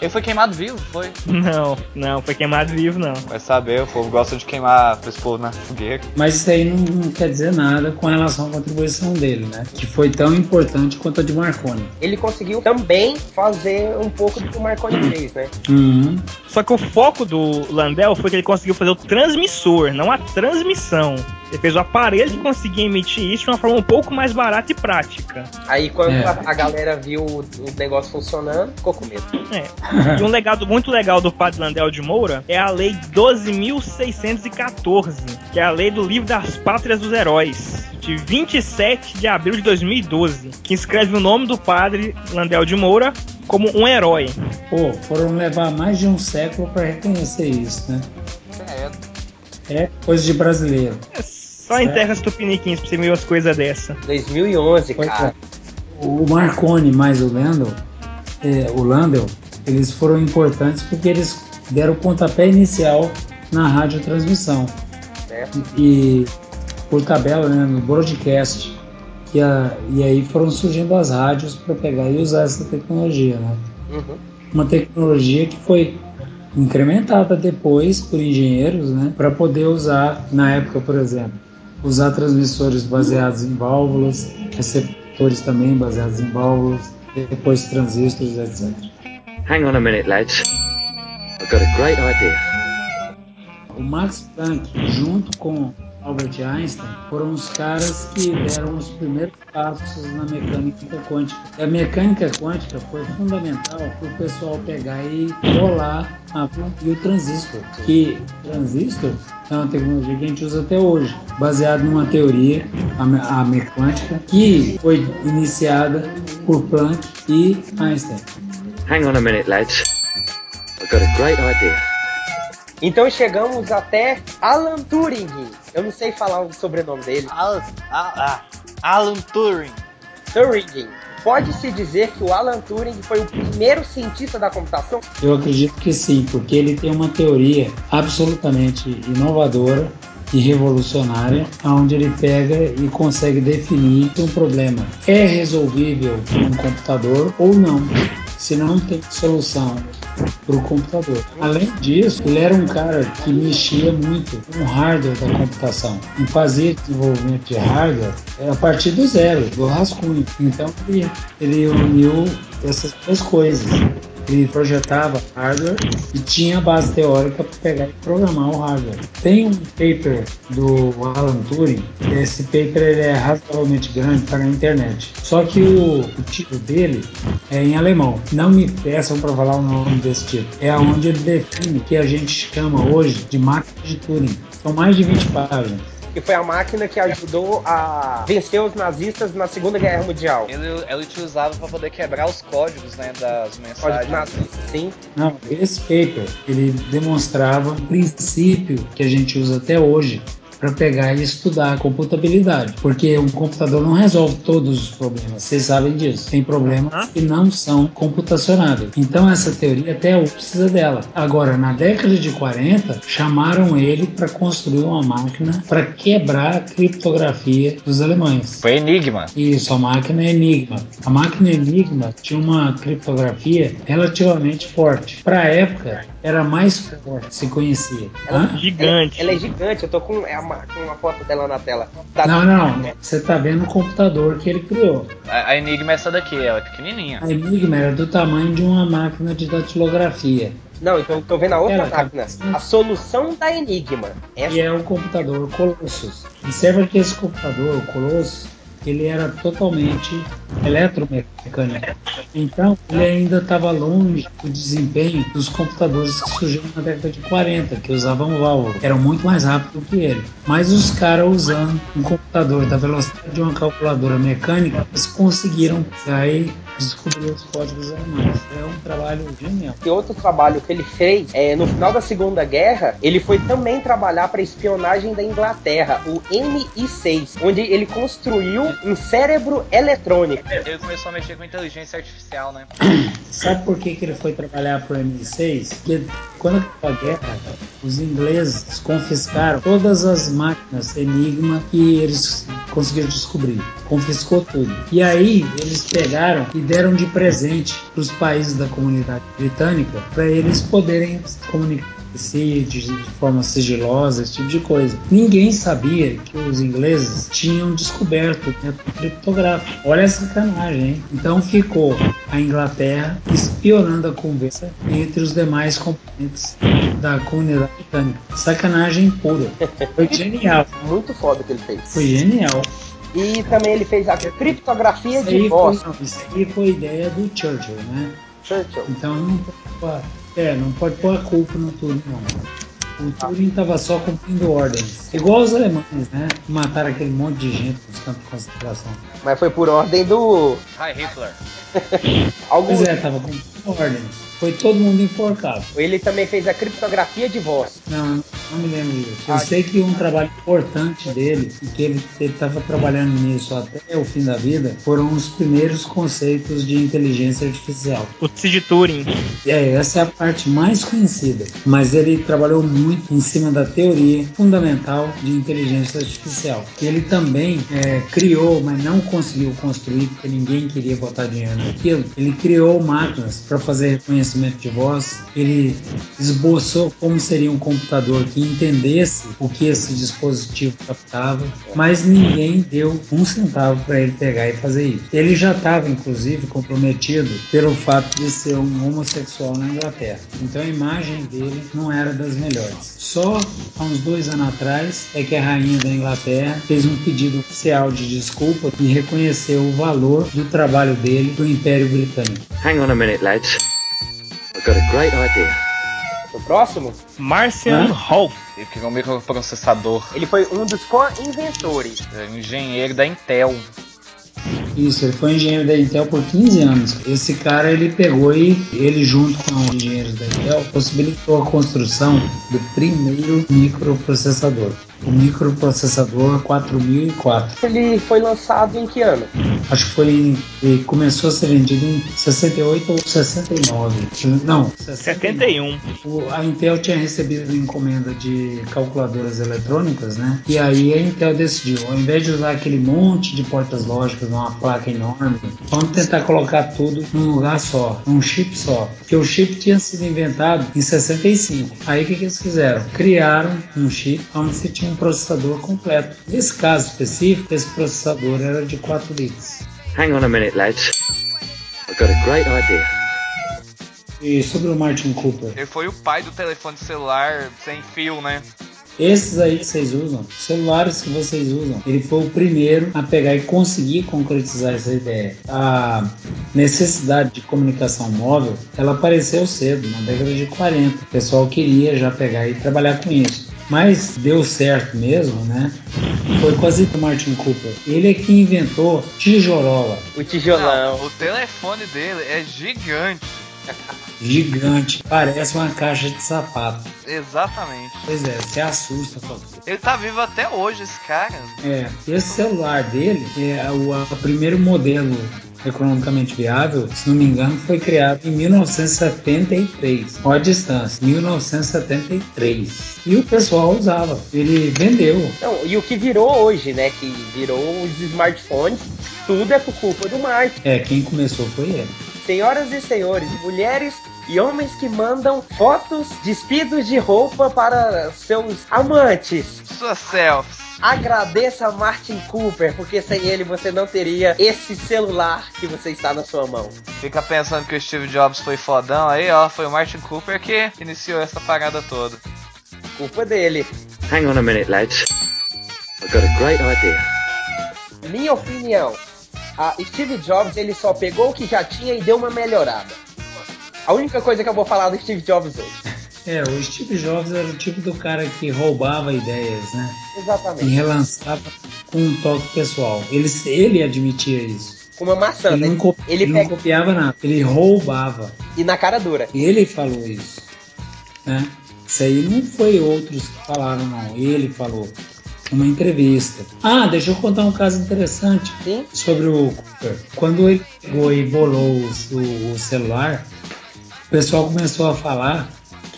Ele foi queimado vivo, foi? Não, não, foi queimado vivo, não. Vai saber, o povo gosta de queimar povo na fogueira. Mas isso aí não, não quer dizer nada com relação à contribuição dele, né? Que foi tão importante quanto a de Marconi. Ele conseguiu também fazer um pouco do que o Marconi fez, né? Uhum. Só que o foco do Landel foi que ele conseguiu fazer o transmissor, não a transmissão. Ele fez o aparelho que conseguia emitir isso de uma forma um pouco mais barata e prática. Aí quando É. a, a galera viu o, o negócio funcionando, ficou com medo. É. E um legado muito legal do padre Landel de Moura é a Lei 12.614, que é a lei do livro das pátrias dos heróis, de 27 de abril de 2012, que escreve o nome do padre Landel de Moura como um herói. Pô, foram levar mais de um século para reconhecer isso, né? Credo. É coisa de brasileiro. É Só em terras tupiniquins pra você ver umas coisas dessa. 2011, Pois cara. é. O Marconi mais o Landel, é, o Landel, eles foram importantes porque eles deram o pontapé inicial na radiotransmissão. e por tabela, né, no broadcast. E, a, e aí foram surgindo as rádios para pegar e usar essa tecnologia, né? Uhum. Uma tecnologia que foi incrementada depois por engenheiros, né, para poder usar na época, por exemplo, usar transmissores baseados em válvulas, receptores também baseados em válvulas, depois transistores, etc. Hang on a minute, lads. I've got a great idea. O Max Planck, junto com Albert Einstein, foram os caras que deram os primeiros passos na mecânica quântica. E a mecânica quântica foi fundamental para o pessoal pegar e colar a e o transistor. Que transistor é uma tecnologia que a gente usa até hoje, baseado numa teoria, a, a que foi iniciada por Planck e Einstein. Hang on a minute, lads. I've got a great idea. Então chegamos até Alan Turing. Eu não sei falar o sobrenome dele. Alan, ah, ah, Alan Turing. Turing. Pode-se dizer que o Alan Turing foi o primeiro cientista da computação? Eu acredito que sim, porque ele tem uma teoria absolutamente inovadora e revolucionária, onde ele pega e consegue definir um problema é resolvível por um computador ou não. Se não tem solução para o computador. Além disso, ele era um cara que mexia muito com o hardware da computação e fazia desenvolvimento de hardware a partir do zero, do rascunho. Então ele, ele uniu essas duas coisas ele projetava hardware e tinha a base teórica para pegar e programar o hardware. Tem um paper do Alan Turing, esse paper ele é razoavelmente grande para a internet. Só que o, o título dele é em alemão. Não me peçam para falar o nome desse título. É onde ele define o que a gente chama hoje de máquina de Turing. São mais de 20 páginas que foi a máquina que ajudou a vencer os nazistas na Segunda Guerra Mundial. Ele, ela utilizava para poder quebrar os códigos né, das mensagens. nazistas, sim. Não, esse paper ele demonstrava um princípio que a gente usa até hoje para pegar e estudar a computabilidade, porque um computador não resolve todos os problemas, vocês sabem disso. Tem problemas que não são computacionáveis. Então essa teoria até hoje precisa dela. Agora, na década de 40, chamaram ele para construir uma máquina para quebrar a criptografia dos alemães. Foi Enigma. Isso, a máquina Enigma. A máquina Enigma tinha uma criptografia relativamente forte. Para a época, era mais forte, se conhecia. Ela, é gigante. Ela, ela, é gigante, eu tô com, é uma, com uma foto dela na tela. Tá não, não, você tá vendo o computador que ele criou. A, a, Enigma é essa daqui, ela é pequenininha. A Enigma era do tamanho de uma máquina de datilografia. Não, então tô vendo a outra ela, máquina. A solução da Enigma. Essa... E é o computador Colossus. Observa que esse computador, o Colossus, ele era totalmente eletromecânico. Então, ele ainda estava longe do desempenho dos computadores que surgiram na década de 40, que usavam válvula. Eram muito mais rápidos que ele. Mas os caras usando um computador da velocidade de uma calculadora mecânica, eles conseguiram aí descobrir os códigos alemães. É um trabalho genial. E outro trabalho que ele fez, é, no final da Segunda Guerra, ele foi também trabalhar para espionagem da Inglaterra, o MI6, onde ele construiu um cérebro eletrônico. Ele começou a mexer com inteligência artificial, né? Sabe por que, que ele foi trabalhar para o MI6? Porque quando acabou a guerra, os ingleses confiscaram todas as máquinas Enigma que eles conseguiram descobrir. Confiscou tudo. E aí eles pegaram e deram de presente para os países da comunidade britânica para eles poderem se comunicar de, de forma sigilosa, esse tipo de coisa. Ninguém sabia que os ingleses tinham descoberto o método criptográfico. Olha essa sacanagem, hein? Então ficou a Inglaterra espionando a conversa entre os demais componentes da comunidade britânica. Sacanagem pura. Foi genial. Muito foda que ele fez. Foi genial. E também ele fez a criptografia de voz. Isso aí foi ideia do Churchill, né? Churchill. Então não pode, é, não pode pôr a culpa no Turing, não. O Turing estava só cumprindo ordens. Igual os alemães, né? Mataram aquele monte de gente nos campos de concentração. Mas foi por ordem do. Hi Hitler. Pois é, tava cumprindo ordens. Foi todo mundo enforcado. Ele também fez a criptografia de voz. Não, não me lembro disso. Eu ah, sei que um trabalho importante dele, e que ele estava trabalhando nisso até o fim da vida, foram os primeiros conceitos de inteligência artificial. O de Turing. É, essa é a parte mais conhecida. Mas ele trabalhou muito em cima da teoria fundamental de inteligência artificial. Ele também é, criou, mas não conseguiu construir, porque ninguém queria botar dinheiro naquilo. Ele criou máquinas para fazer reconhecimento reconhecimento de voz, ele esboçou como seria um computador que entendesse o que esse dispositivo captava, mas ninguém deu um centavo para ele pegar e fazer isso. Ele já estava, inclusive, comprometido pelo fato de ser um homossexual na Inglaterra. Então a imagem dele não era das melhores. Só há uns dois anos atrás é que a rainha da Inglaterra fez um pedido oficial de desculpa e reconheceu o valor do trabalho dele do Império Britânico. Hang on a minute, lads. I've got a great idea. O próximo? Marcian Rolf. Ele criou um microprocessador. Ele foi um dos co-inventores. É, engenheiro da Intel. Isso, ele foi engenheiro da Intel por 15 anos. Esse cara, ele pegou e ele junto com os engenheiros da Intel possibilitou a construção do primeiro microprocessador. O microprocessador 4004. Ele foi lançado em que ano? Acho que foi em, ele começou a ser vendido em 68 ou 69. Não, 71. O- a Intel tinha recebido encomenda de calculadoras eletrônicas, né? E aí a Intel decidiu, ao invés de usar aquele monte de portas lógicas numa placa enorme, vamos tentar colocar tudo num lugar só, num chip só. Porque o chip tinha sido inventado em 65. Aí o que, que eles fizeram? Criaram um chip onde você tinha um processador completo. Nesse caso específico, esse processador era de 4 bits. Hang on a minute, lads. I've got a great idea. E sobre o Martin Cooper? Ele foi o pai do telefone celular sem fio, né? Esses aí que vocês usam, celulares que vocês usam, ele foi o primeiro a pegar e conseguir concretizar essa ideia. A necessidade de comunicação móvel, ela apareceu cedo, na década de 40. O pessoal queria já pegar e trabalhar com isso. Mas deu certo mesmo, né? Foi quase o Martin Cooper. Ele é que inventou tijolola, O tijolão. Não, o telefone dele é gigante. gigante, parece uma caixa de sapato. Exatamente. Pois é, você assusta com. Ele tá vivo até hoje, esse cara. É, esse celular dele é o, o primeiro modelo economicamente viável, se não me engano, foi criado em 1973. Olha a distância, 1973. E o pessoal usava, ele vendeu. Não, e o que virou hoje, né? Que virou os smartphones, tudo é por culpa do Mark. É, quem começou foi ele. Senhoras e senhores, mulheres e homens que mandam fotos despidos de roupa para seus amantes. Suas selfies. Agradeça a Martin Cooper, porque sem ele você não teria esse celular que você está na sua mão. Fica pensando que o Steve Jobs foi fodão aí, ó. Foi o Martin Cooper que iniciou essa parada toda. Culpa dele. Hang on a minute, lads. I've got a great idea. Minha opinião, a Steve Jobs ele só pegou o que já tinha e deu uma melhorada. A única coisa que eu vou falar do Steve Jobs hoje. É, o Steve Jobs era o tipo do cara que roubava ideias, né? E Exatamente. relançava com um toque pessoal. Ele, ele admitia isso. Com uma maçã, Ele né? não, Ele ele não pega copiava nada, ele roubava. e na cara dura. Ele falou isso. Né? Isso aí não foi outros que falaram, não. Ele falou. Uma entrevista. Ah, deixa eu contar um caso interessante Sim? sobre o Cooper. Quando ele pegou e bolou o- o celular, o pessoal começou a falar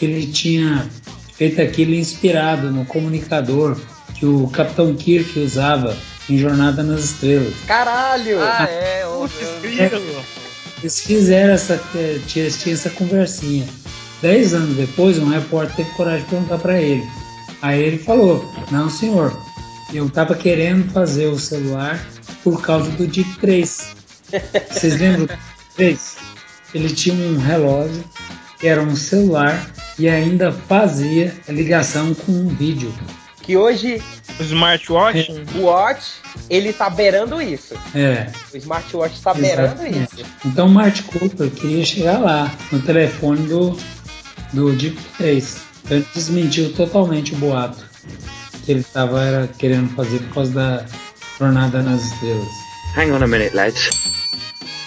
que ele tinha feito aquilo inspirado no comunicador que o Capitão Kirk usava em Jornada nas Estrelas. Caralho! Ah, é, Putz. Eles fizeram essa, tinha, tinha essa conversinha. Dez anos depois, um repórter teve coragem de perguntar para ele. Aí ele falou: Não, senhor, eu estava querendo fazer o celular por causa do Dick 3. Vocês lembram do Dick 3? Ele tinha um relógio que era um celular e ainda fazia ligação com um vídeo. Que hoje O smartwatch. o Watch, ele tá beirando isso. É, O smartwatch tá beirando Exatamente. isso. Então Martin Cooper queria chegar lá, no telefone do, do Deep 3. Então ele desmentiu totalmente o boato que ele estava querendo fazer por causa da Jornada nas Estrelas. Hang on a minute, lads.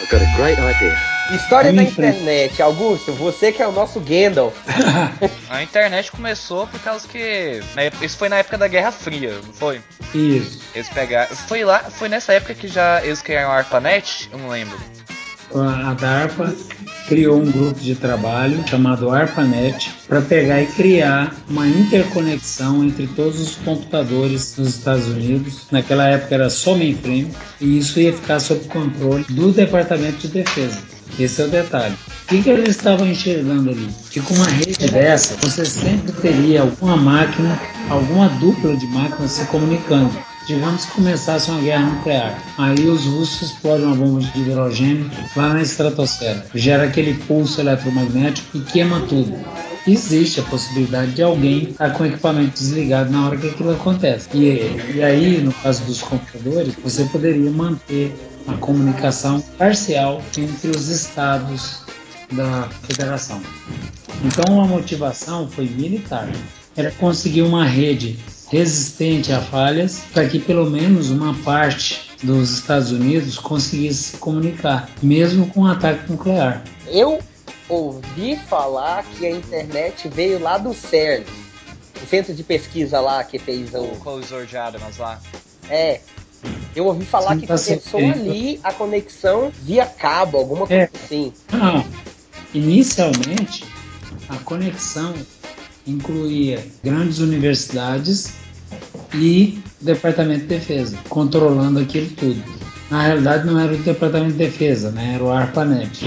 I've got a great idea. História da internet. Augusto, você que é o nosso Gandalf. A internet começou por causa que. Isso foi na época da Guerra Fria, não foi? Isso. Eles pegaram. Foi lá, foi nessa época que já eles criaram a ARPANET? Eu não lembro. A DARPA criou um grupo de trabalho chamado ARPANET para pegar e criar uma interconexão entre todos os computadores dos Estados Unidos. Naquela época era só mainframe e isso ia ficar sob controle do Departamento de Defesa. Esse é o detalhe. O que, que eles estavam enxergando ali? Que com uma rede dessa, você sempre teria alguma máquina, alguma dupla de máquinas se comunicando. Digamos que começasse uma guerra nuclear. Aí os russos explodem uma bomba de hidrogênio lá na estratosfera. Gera aquele pulso eletromagnético e queima tudo. Existe a possibilidade de alguém estar com o equipamento desligado na hora que aquilo acontece. E, e aí, no caso dos computadores, você poderia manter a comunicação parcial entre os estados da federação. Então a motivação foi militar. Era conseguir uma rede resistente a falhas para que pelo menos uma parte dos Estados Unidos conseguisse se comunicar, mesmo com um ataque nuclear. Eu ouvi falar que a internet veio lá do CERN. o centro de pesquisa lá que fez O o. Closor de Adams lá. É. Eu ouvi falar Sim, que tá começou certo. ali a conexão via cabo, alguma coisa É. assim. Não, inicialmente a conexão incluía grandes universidades e Departamento de Defesa, controlando aquilo tudo. Na realidade não era o Departamento de Defesa, né? era o ARPANET.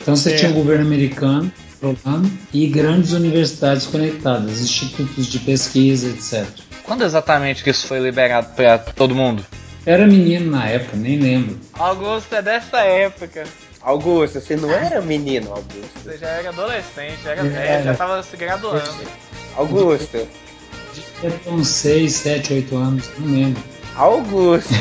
Então você É. tinha o governo americano controlando e grandes universidades conectadas, institutos de pesquisa, etc. Quando exatamente que isso foi liberado pra todo mundo? Era menino na época, nem lembro. Augusto é dessa época. Augusto, você não era menino, Augusto. Você já era adolescente, já era É. velho, já tava se graduando. Augusto. Devia ter uns 6, 7, 8 anos, não lembro. Augusto.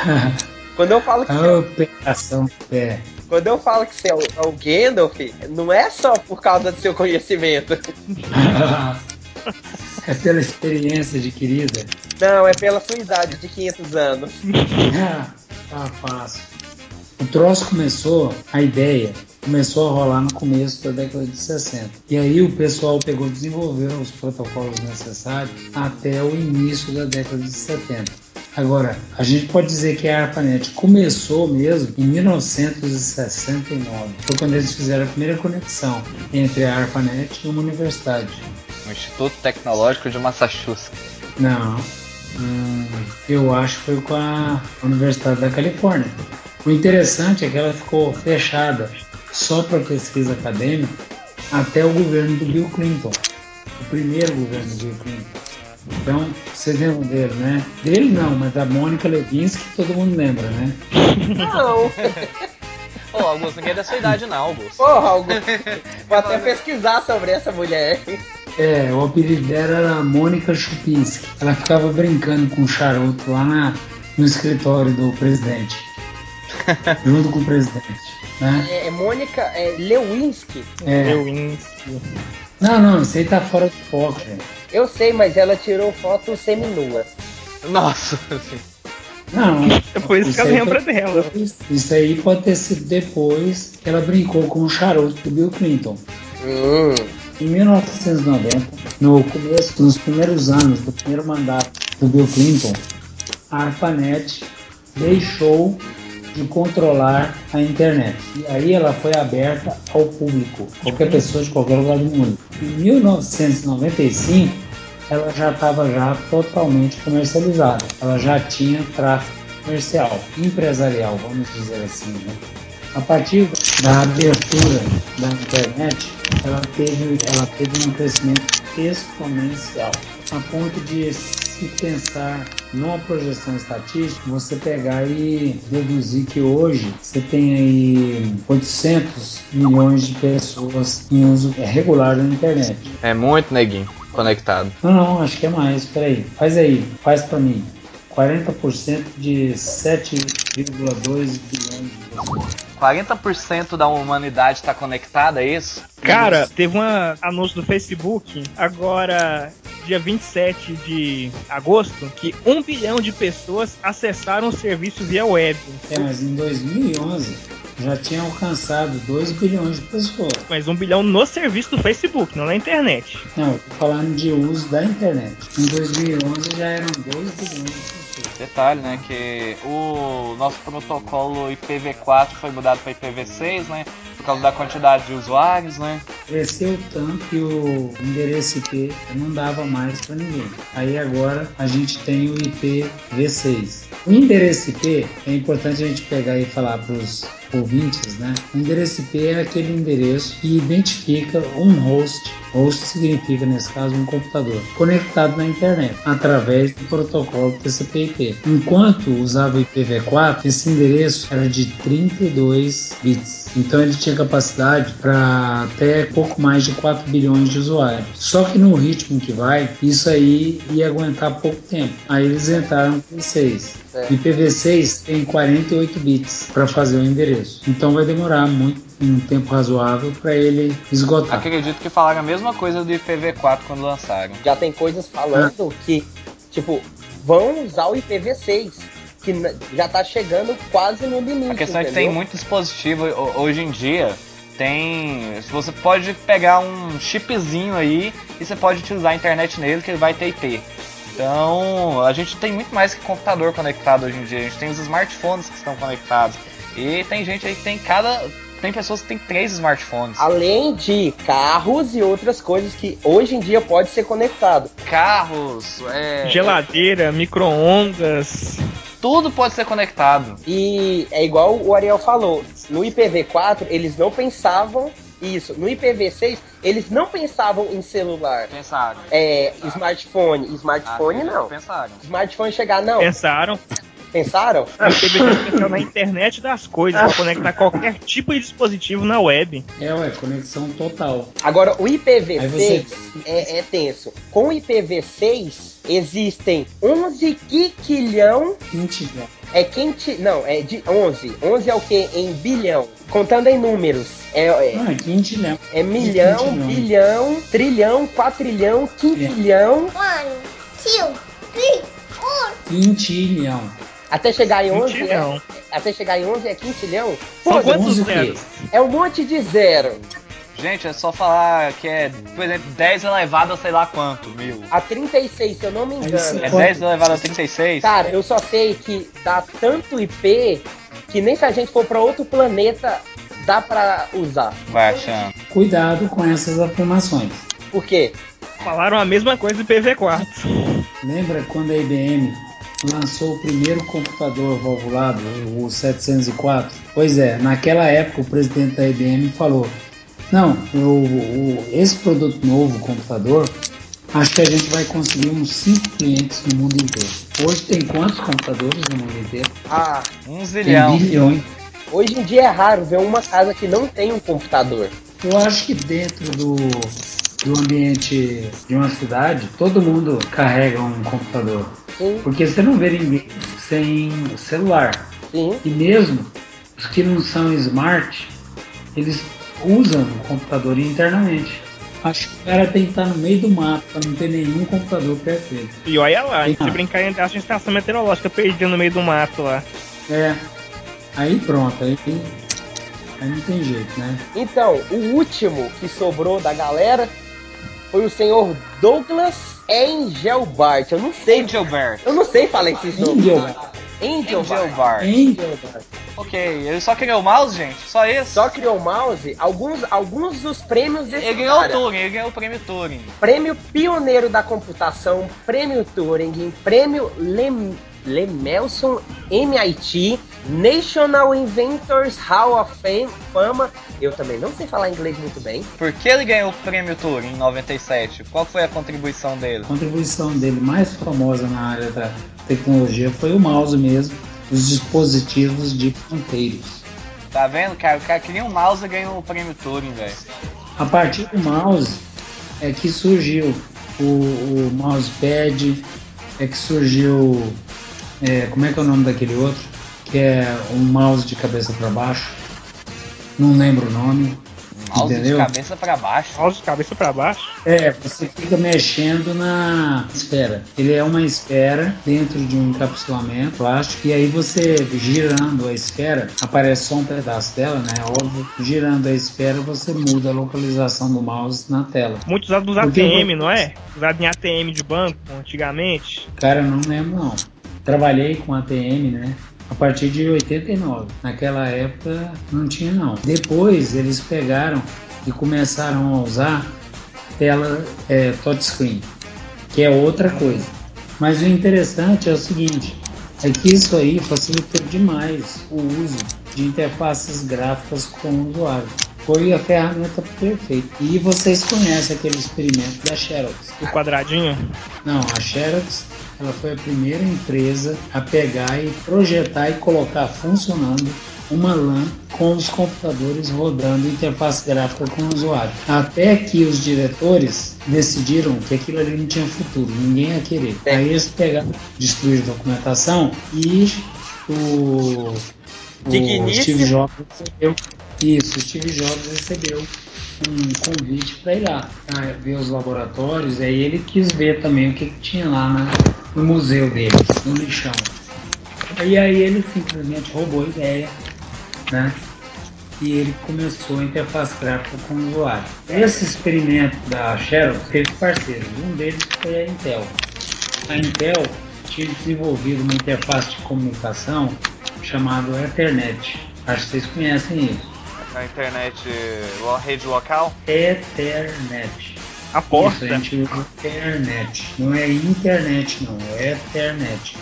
Quando eu falo que você, Ah, pegação do pé. quando eu falo que você é o, é o Gandalf, não é só por causa do seu conhecimento. é pela experiência adquirida. Não, é pela sua idade de 500 anos. tá fácil. O troço começou, a ideia começou a rolar no começo da década de 60. E aí o pessoal pegou e desenvolveu os protocolos necessários até o início da década de 70. Agora, a gente pode dizer que a ARPANET começou mesmo em 1969. Foi quando eles fizeram a primeira conexão entre a ARPANET e uma universidade. Instituto Tecnológico de Massachusetts. Não. Hum, eu acho que foi com a Universidade da Califórnia. O interessante é que ela ficou fechada só para pesquisa acadêmica até o governo do Bill Clinton. O primeiro governo do Bill Clinton. Então, vocês lembram dele, né? Dele não, mas da Mônica Levinsky todo mundo lembra, né? Não. Ô, Augusto, ninguém é da sua idade não, Augusto. Porra, Augusto. Vou até pesquisar sobre essa mulher. É, o apelido dela era Mônica Chupinski. Ela ficava brincando com o charuto lá na, no escritório do presidente. junto com o presidente. Né? É, é Mônica é, Lewinsky. É. Lewinsky. Não, não, isso aí tá fora do foco, velho. Eu sei, mas ela tirou foto seminua. Nossa, assim. Não. É por isso que lembra foi dela. Isso aí pode ter sido depois que ela brincou com o charuto do Bill Clinton. Hum. Em 1990, no começo, nos primeiros anos do primeiro mandato do Bill Clinton, a ARPANET deixou de controlar a internet. E aí ela foi aberta ao público, qualquer pessoa de qualquer lugar do mundo. Em 1995, ela já estava já totalmente comercializada. Ela já tinha tráfego comercial, empresarial, vamos dizer assim. Né? A partir da abertura da internet, ela teve, ela teve um crescimento exponencial, a ponto de se pensar numa projeção estatística, você pegar e deduzir que hoje você tem aí 800 milhões de pessoas em uso regular da internet. É muito neguinho conectado. Não, não, acho que é mais. Peraí, faz aí, faz pra mim. 40% de 7,2 bilhões de pessoas. 40% da humanidade tá conectada, é isso? Cara, teve um anúncio do Facebook, agora, dia 27 de agosto, que um bilhão de pessoas acessaram o serviço via web. É, mas em 2011 já tinha alcançado 2 bilhões de pessoas. Mas um bilhão no serviço do Facebook, não na internet. Não, eu tô falando de uso da internet. Em 2011 já eram 2 bilhões de pessoas. Detalhe, né, que o nosso protocolo IPv4 foi mudado para IPv6, né, por causa da quantidade de usuários, né. Cresceu tanto que o endereço IP não dava mais para ninguém. Aí agora a gente tem o IPv6. O endereço IP é importante a gente pegar e falar para os ouvintes, né? O endereço IP é aquele endereço que identifica um host. Host significa, nesse caso, um computador conectado na internet através do protocolo TCP/IP. Enquanto usava o IPv4, esse endereço era de 32 bits. Então ele tinha capacidade para até pouco mais de 4 bilhões de usuários. Só que no ritmo que vai, isso aí ia aguentar pouco tempo. Aí eles entraram com 6. É. O IPv6 tem 48 bits para fazer o endereço. Então vai demorar muito, um tempo razoável para ele esgotar. Acredito que falaram a mesma coisa do IPv4 quando lançaram. Já tem coisas falando que, tipo, vão usar o IPv6. Que já tá chegando quase no limite. A questão é que tem entendeu? muito dispositivo ho- hoje em dia tem. Você pode pegar um chipzinho aí e você pode utilizar a internet nele que ele vai ter IP. Então, a gente tem muito mais que computador conectado hoje em dia. A gente tem os smartphones que estão conectados. E tem gente aí que tem cada. Tem pessoas que tem três smartphones. Além de carros e outras coisas que hoje em dia pode ser conectado. Carros, é, Geladeira, micro-ondas. tudo pode ser conectado. E é igual o Ariel falou, no IPv4 eles não pensavam isso. No IPv6 eles não pensavam em celular. Pensaram. É, smartphone. Smartphone Ah, não. Pensaram. Smartphone chegar, não. Pensaram. Pensaram? Ah, na internet das coisas, pra conectar qualquer tipo de dispositivo na web. É, ué, conexão total. Agora, o Aí IPv6 você- é, é tenso. Com o IPv6 existem 11 quinquilhão. Quintilhão. É quinti, não, é de 11. 11 é o que? Em bilhão. Contando em números. É, é, Ah, quintilhão. é milhão, quintilhão. bilhão, trilhão, quatrilhão, quinquilhão. One, two, three, four. Quintilhão. Até chegar em 11, Quintilhão. é, até chegar em 11 é quintilhão. São Pô, quantos 11 o quê? zeros? é um monte de zero. Gente, é só falar que é, por exemplo, 10 elevado a sei lá quanto, mil. A 36, se eu não me engano. É Pode. 10 elevado a 36? Cara, eu só sei que dá tanto IP que nem se a gente for pra outro planeta dá pra usar. Vai achando. Cuidado com essas afirmações. Por quê? Falaram a mesma coisa do PV4. Lembra quando a IBM lançou o primeiro computador valvulado, o 704? Pois é, naquela época o presidente da IBM falou: Não, o, o- esse produto novo, computador, acho que a gente vai conseguir uns 5 clientes no mundo inteiro. Hoje tem quantos computadores no mundo inteiro? Ah, Um zilhão. bilhões. hoje em dia é raro ver uma casa que não tem um computador. Eu acho que dentro do, do ambiente de uma cidade, todo mundo carrega um computador. Sim, Porque você não vê ninguém sem celular. sim. E mesmo os que não são smart, eles usam o computador internamente. Acho que o cara tem que estar no meio do mato para não ter nenhum computador perto dele. E olha lá, a gente Ah. brincar em a estação meteorológica perdida no meio do mato lá. É. Aí pronto, aí, aí não tem jeito, né? Então, o último que sobrou da galera foi o senhor Douglas Engelbart. Eu não sei, Angelbert. eu não sei falar esses nomes. Engelbart. Engelbart. Angelbart. Engelbart. Ok, ele só criou o mouse, gente? Só isso? Só criou o mouse, alguns, alguns dos prêmios desse Ele ganhou o. Turing, ele ganhou o prêmio Turing. Prêmio Pioneiro da Computação, Prêmio Turing, Prêmio Lem Lemelson MIT, National Inventors Hall of Fame, Fama. Eu também não sei falar inglês muito bem. Por que ele ganhou o prêmio Turing em 97? Qual foi a contribuição dele? A contribuição dele mais famosa na área da tecnologia foi o mouse mesmo, os dispositivos de ponteiros. Tá vendo, cara? O cara queria um mouse e ganhou o prêmio Turing, velho. A partir do mouse é que surgiu o, o mousepad, é que surgiu. é, como é que é o nome daquele outro? Que é um mouse de cabeça para baixo. Não lembro o nome. Mouse Entendeu? de cabeça pra baixo. Mouse de cabeça pra baixo. É, você fica mexendo na esfera. Ele é uma esfera dentro de um encapsulamento plástico e aí você girando a esfera, aparece só um pedaço dela, né? Óbvio. Girando a esfera você muda a localização do mouse na tela. Muito usado nos Porque ATM, eu- não é? Usado em ATM de banco, antigamente. Cara, eu não lembro não. Trabalhei com ATM, né? A partir de 89. Naquela época não tinha não. Depois eles pegaram e começaram a usar tela é, touchscreen, que é outra coisa. Mas o interessante é o seguinte, é que isso aí facilitou demais o uso de interfaces gráficas com o usuário. Foi a ferramenta perfeita. E vocês conhecem aquele experimento da Xerox. O quadradinho. Não, a Xerox ela foi a primeira empresa a pegar e projetar e colocar funcionando uma LAN com os computadores rodando interface gráfica com o usuário. Até que os diretores decidiram que aquilo ali não tinha futuro, ninguém ia querer. Aí eles pegaram, destruíram a documentação e o, o. Steve Jobs recebeu isso, o Steve Jobs recebeu um convite para ir lá, ver os laboratórios, aí ele quis ver também o que, que tinha lá no museu dele, no lixão. E aí ele simplesmente roubou a ideia, né? e ele começou a interface gráfica com o usuário. Esse experimento da Xerox teve parceiros, um deles foi a Intel. A Intel tinha desenvolvido uma interface de comunicação chamada Ethernet. Acho que vocês conhecem isso. Na internet, a rede local? Ethernet. A porta. Isso, a gente usa Ethernet. Não é internet, não. É Ethernet.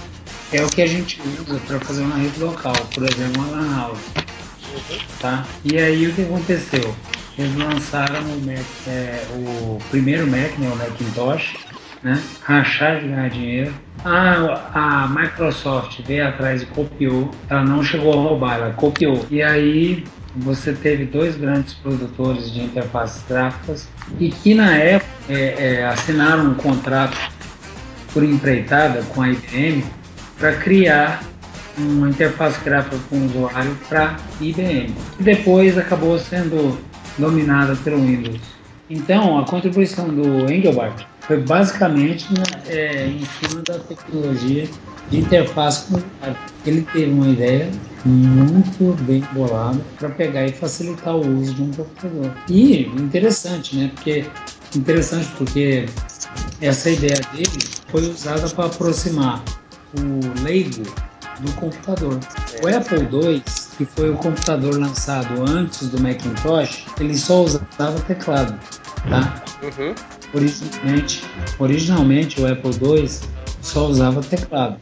É o que a gente usa para fazer uma rede local, por exemplo, uma LAN house. Tá? E aí o que aconteceu? Eles lançaram o, Mac, é, o primeiro Mac, né, o Macintosh, né? Rachar de ganhar dinheiro. A, a Microsoft veio atrás e copiou. Ela não chegou a roubar, ela copiou. E aí você teve dois grandes produtores de interfaces gráficas e que na época é, é, assinaram um contrato por empreitada com a IBM para criar uma interface gráfica com o usuário para IBM. E depois acabou sendo dominada pelo Windows. Então, a contribuição do Engelbart foi basicamente né, é, em cima da tecnologia de interface com. Ele teve uma ideia muito bem bolada para pegar e facilitar o uso de um computador. E interessante, né? Porque interessante porque essa ideia dele foi usada para aproximar o leigo do computador. O Apple II, que foi o computador lançado antes do Macintosh, ele só usava teclado, tá? Uhum. Originalmente, originalmente o Apple II só usava teclado.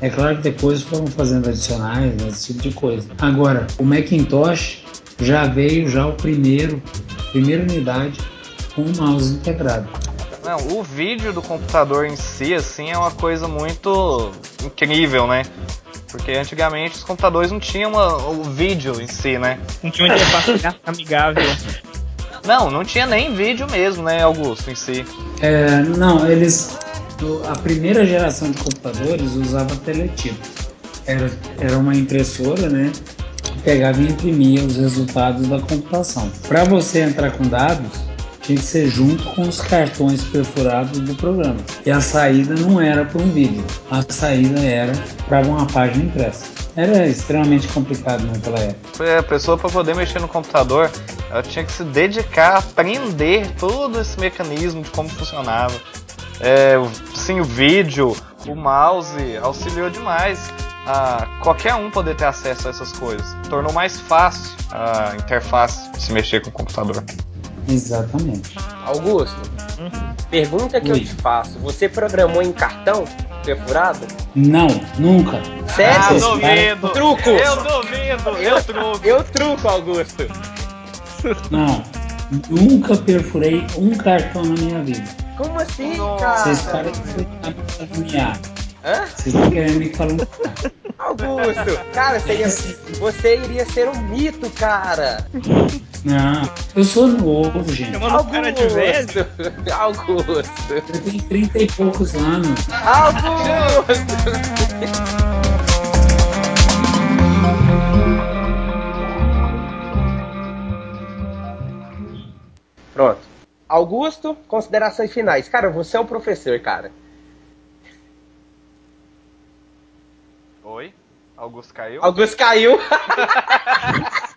É claro que depois foram fazendo adicionais, né, esse tipo de coisa. Agora, o Macintosh já veio já o primeiro, primeira unidade com o mouse integrado. Não, o vídeo do computador em si, assim, é uma coisa muito incrível, né? Porque antigamente os computadores não tinham uma- o vídeo em si, né? Não tinha uma interface amigável. Não, não tinha nem vídeo mesmo, né, Augusto, em si. É, não, eles. A primeira geração de computadores usava teletipo. Era, era uma impressora, né? Que pegava e imprimia os resultados da computação. Para você entrar com dados, tinha que ser junto com os cartões perfurados do programa. E a saída não era para um vídeo, a saída era para uma página impressa. Era extremamente complicado naquela época. A pessoa para poder mexer no computador, ela tinha que se dedicar a aprender todo esse mecanismo de como funcionava. É, sim, o vídeo, o mouse auxiliou demais a qualquer um poder ter acesso a essas coisas. Tornou mais fácil a interface de se mexer com o computador. Exatamente. Augusto, pergunta que eu Oi. te faço. Você programou em cartão perfurado? Não, nunca. Sério? Ah, duvido! Truco! Eu duvido! Eu truco! Eu truco, Augusto. Não, nunca perfurei um cartão na minha vida. Como assim, Nossa. Vocês cara? param de caluniar. Hã? Vocês estão querendo me caluniar. Augusto, cara, seria, você iria ser um mito, cara. Não, eu sou novo, gente. Chamando o cara de velho. Augusto. Eu tenho 30 e poucos anos. Augusto. Pronto. Augusto, considerações finais. Cara, você é um professor, cara. Oi? Augusto caiu? Augusto caiu.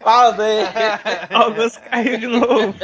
Fala aí. Augusto caiu de novo.